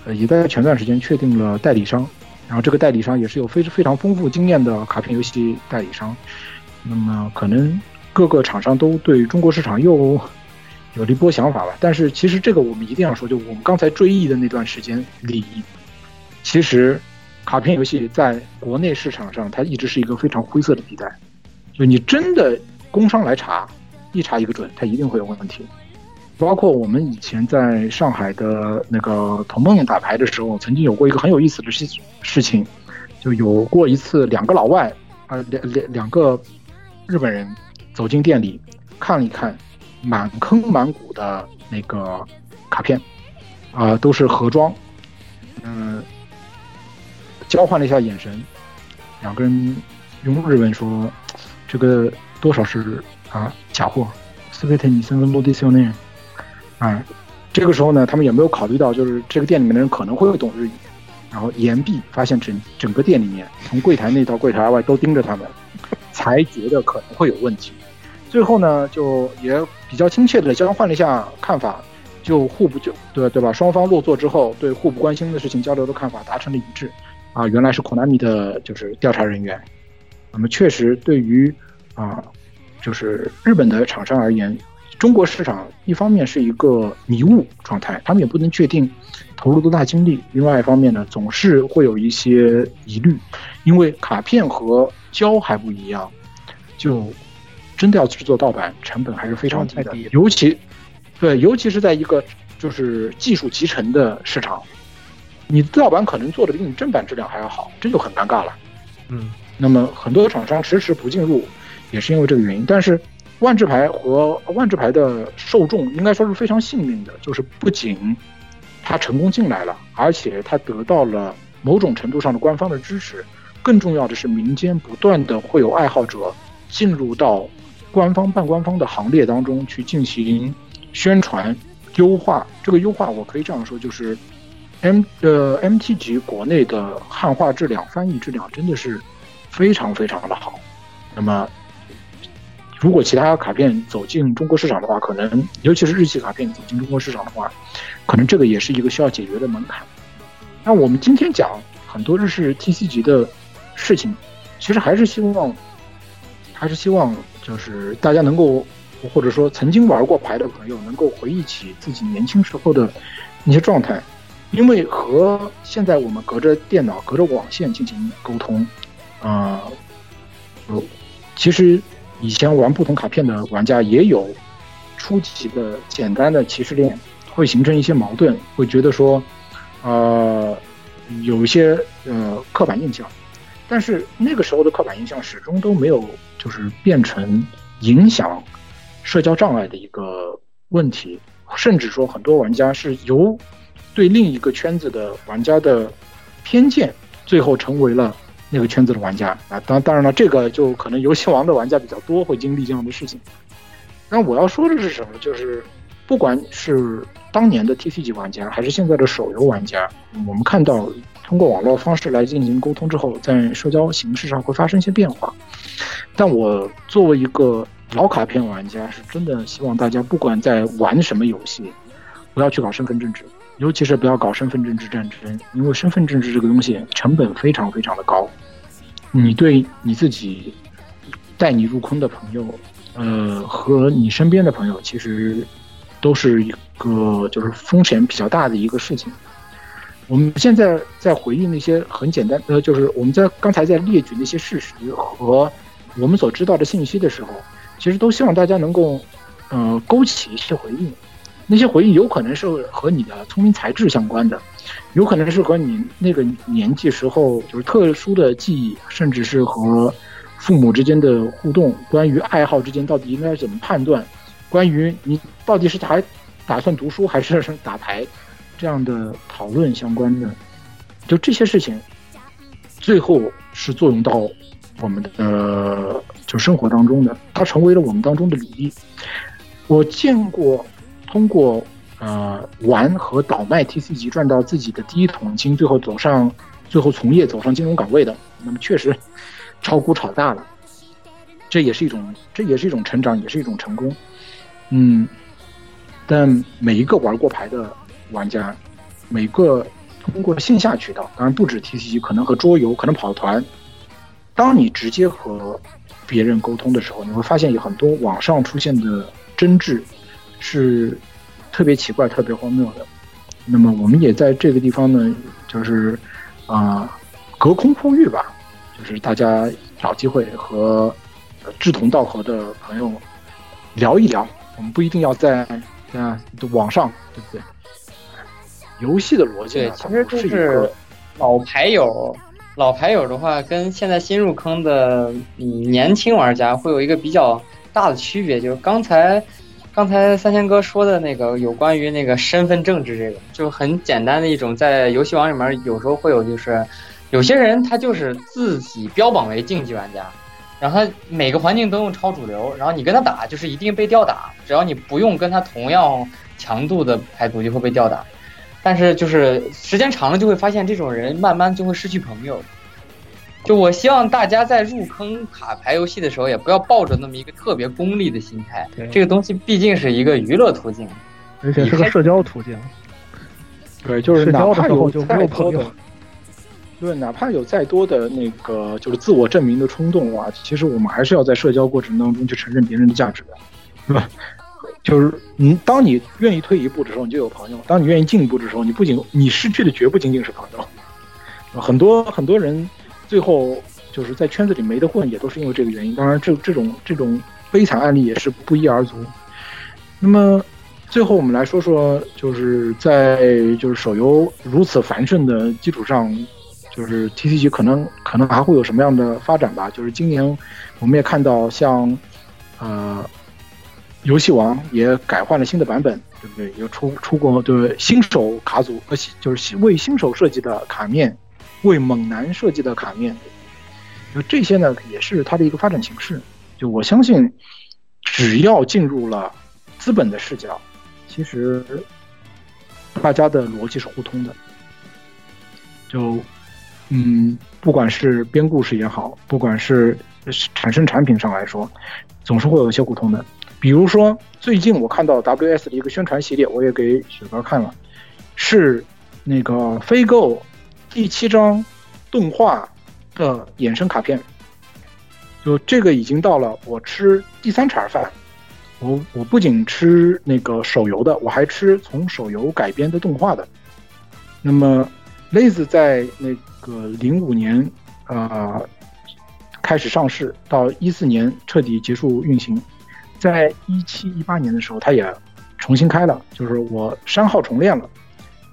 呃，也在前段时间确定了代理商。然后这个代理商也是有非非常丰富经验的卡片游戏代理商。那么可能各个厂商都对中国市场又有了一波想法吧。但是其实这个我们一定要说，就我们刚才追忆的那段时间里，其实。卡片游戏在国内市场上，它一直是一个非常灰色的地带。就你真的工商来查，一查一个准，它一定会有问题。包括我们以前在上海的那个同梦打牌的时候，曾经有过一个很有意思的事事情，就有过一次两个老外啊两两两个日本人走进店里看了一看，满坑满谷的那个卡片啊都是盒装，嗯，交换了一下眼神，两个人用日文说这个多少是啊假货，斯贝特尼森跟罗迪修内。啊，这个时候呢，他们也没有考虑到，就是这个店里面的人可能会懂日语，然后言毕发现整整个店里面，从柜台内到柜台外都盯着他们，才觉得可能会有问题。最后呢，就也比较亲切的交换了一下看法，就互不就对对吧？双方落座之后，对互不关心的事情交流的看法达成了一致。啊，原来是 Konami 的就是调查人员。那么确实，对于啊，就是日本的厂商而言。中国市场一方面是一个迷雾状态，他们也不能确定投入多大精力；另外一方面呢，总是会有一些疑虑，因为卡片和胶还不一样，就真的要制作盗版，成本还是非常低的。尤其对，尤其是在一个就是技术集成的市场，你盗版可能做的比你正版质量还要好，这就很尴尬了。嗯，那么很多厂商迟迟不进入，也是因为这个原因，但是。万智牌和万智牌的受众应该说是非常幸运的，就是不仅他成功进来了，而且他得到了某种程度上的官方的支持。更重要的是，民间不断的会有爱好者进入到官方、半官方的行列当中去进行宣传、优化。这个优化我可以这样说，就是 M 呃 MT 级国内的汉化质量、翻译质量真的是非常非常的好。那么。如果其他卡片走进中国市场的话，可能尤其是日系卡片走进中国市场的话，可能这个也是一个需要解决的门槛。那我们今天讲很多日式 TC 级的事情，其实还是希望，还是希望就是大家能够，或者说曾经玩过牌的朋友能够回忆起自己年轻时候的那些状态，因为和现在我们隔着电脑、隔着网线进行沟通，啊，呃，其实。以前玩不同卡片的玩家也有初级的简单的歧视链，会形成一些矛盾，会觉得说，呃，有一些呃刻板印象，但是那个时候的刻板印象始终都没有就是变成影响社交障碍的一个问题，甚至说很多玩家是由对另一个圈子的玩家的偏见，最后成为了。那个圈子的玩家啊，当当然了，这个就可能游戏王的玩家比较多，会经历这样的事情。那我要说的是什么？就是不管是当年的 TC 级玩家，还是现在的手游玩家，我们看到通过网络方式来进行沟通之后，在社交形式上会发生一些变化。但我作为一个老卡片玩家，是真的希望大家不管在玩什么游戏，不要去搞身份政治。尤其是不要搞身份政治战争，因为身份政治这个东西成本非常非常的高。你对你自己带你入坑的朋友，呃，和你身边的朋友，其实都是一个就是风险比较大的一个事情。我们现在在回忆那些很简单，呃，就是我们在刚才在列举那些事实和我们所知道的信息的时候，其实都希望大家能够，呃，勾起一些回忆。那些回忆有可能是和你的聪明才智相关的，有可能是和你那个年纪时候就是特殊的记忆，甚至是和父母之间的互动，关于爱好之间到底应该怎么判断，关于你到底是还打算读书还是 [laughs] 打牌这样的讨论相关的，就这些事情，最后是作用到我们的就生活当中的，它成为了我们当中的履历。我见过。通过呃玩和倒卖 TC 级赚到自己的第一桶金，最后走上最后从业走上金融岗位的，那么确实炒股炒大了，这也是一种这也是一种成长，也是一种成功。嗯，但每一个玩过牌的玩家，每个通过线下渠道，当然不止 TC 级，可能和桌游，可能跑团，当你直接和别人沟通的时候，你会发现有很多网上出现的争执。是特别奇怪、特别荒谬的。那么我们也在这个地方呢，就是啊，隔空呼吁吧，就是大家找机会和志同道合的朋友聊一聊。我们不一定要在啊网上，对不对？游戏的逻辑对，其实就是老牌友。老牌友的话，跟现在新入坑的嗯年轻玩家会有一个比较大的区别，就是刚才刚才三千哥说的那个有关于那个身份政治这个，就很简单的一种，在游戏王里面有时候会有，就是有些人他就是自己标榜为竞技玩家，然后他每个环境都用超主流，然后你跟他打就是一定被吊打，只要你不用跟他同样强度的排毒就会被吊打。但是就是时间长了，就会发现这种人慢慢就会失去朋友。就我希望大家在入坑卡牌游戏的时候，也不要抱着那么一个特别功利的心态。这个东西毕竟是一个娱乐途径，而且是个社交途径。对，就是哪怕有再多的朋友。对，哪怕有再多的那个就是自我证明的冲动啊，其实我们还是要在社交过程当中去承认别人的价值的，是吧？就是你，当你愿意退一步的时候，你就有朋友；当你愿意进一步的时候，你不仅你失去的绝不仅仅是朋友。很多很多人最后就是在圈子里没得混，也都是因为这个原因。当然，这这种这种悲惨案例也是不一而足。那么最后我们来说说，就是在就是手游如此繁盛的基础上，就是 TCG 可能可能还会有什么样的发展吧？就是今年我们也看到像呃。游戏王也改换了新的版本，对不对？有出出过对新手卡组，呃，就是为新手设计的卡面，为猛男设计的卡面，就这些呢，也是它的一个发展形式。就我相信，只要进入了资本的视角，其实大家的逻辑是互通的。就嗯，不管是编故事也好，不管是产生产品上来说，总是会有一些互通的。比如说，最近我看到 WS 的一个宣传系列，我也给雪哥看了，是那个《飞购》第七章动画的衍生卡片。就这个已经到了我吃第三茬饭，我我不仅吃那个手游的，我还吃从手游改编的动画的。那么，Lazy 在那个零五年啊开始上市，到一四年彻底结束运行。在一七一八年的时候，他也重新开了，就是我删号重练了，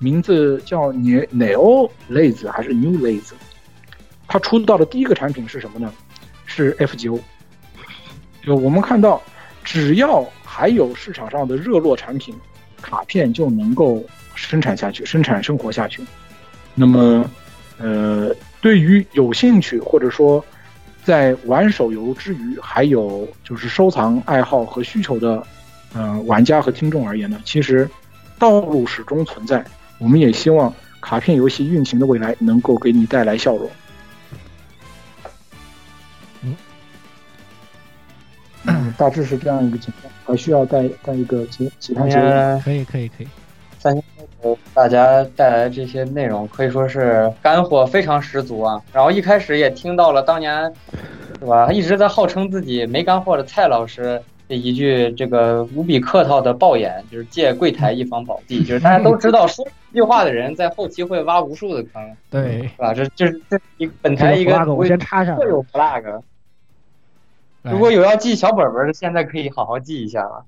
名字叫 Neo Lazy 还是 New Lazy？他出道的第一个产品是什么呢？是 FGO。就我们看到，只要还有市场上的热络产品，卡片就能够生产下去，生产生活下去。那么，呃，对于有兴趣或者说。在玩手游之余，还有就是收藏爱好和需求的，呃，玩家和听众而言呢，其实道路始终存在。我们也希望卡片游戏运行的未来能够给你带来笑容。嗯，大致是这样一个情况，还需要带带一个其其他节目？可以，可以，可以。三星给大家带来这些内容可以说是干货非常十足啊！然后一开始也听到了当年，是吧？一直在号称自己没干货的蔡老师的一句这个无比客套的爆言，就是借柜台一方宝地，就是大家都知道 [laughs] 说这句话的人在后期会挖无数的坑，对，是吧？这这这一本台一个我先插上，会有 flag。如果有要记小本本的，现在可以好好记一下了。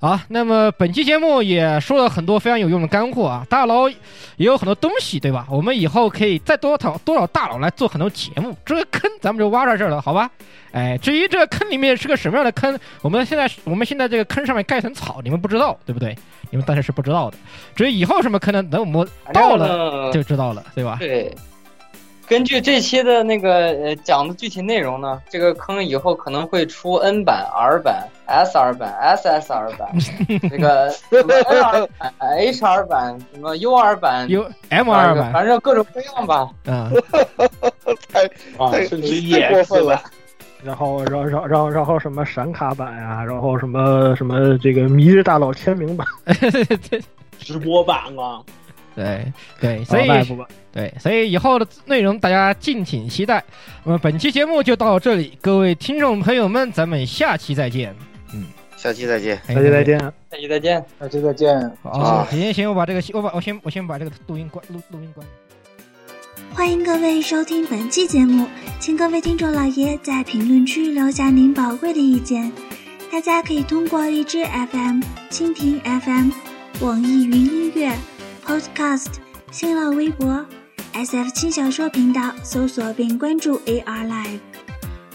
好，那么本期节目也说了很多非常有用的干货啊，大佬也有很多东西，对吧？我们以后可以再多找多少大佬来做很多节目，这个坑咱们就挖到这儿了，好吧？哎，至于这个坑里面是个什么样的坑，我们现在我们现在这个坑上面盖层草，你们不知道，对不对？你们当时是不知道的。至于以后什么坑呢？等我们到了就知道了，对吧？对。根据这期的那个呃讲的具体内容呢，这个坑以后可能会出 N 版、R 版、SR 版、SSR 版，那个什么 NR 版、HR 版、什么 UR 版、UMR 版，反正各种各样吧。嗯，[laughs] 太啊，甚至也过分了。然后，然后，然后，然后，然后什么闪卡版呀，然后什么什么这个迷日大佬签名版，[laughs] 直播版啊。对对，所以对，所以以后的内容大家敬请期待。那么本期节目就到这里，各位听众朋友们，咱们下期再见。嗯，下期再见，下期再见，下期再见，下期再见。好，行行，我把这个，我把我先我先把这个录音关录录音关。欢迎各位收听本期节目，请各位听众老爷在评论区留下您宝贵的意见。大家可以通过荔枝 FM、蜻蜓 FM、网易云音乐、Podcast、新浪微博、SF 轻小说频道搜索并关注 AR Live。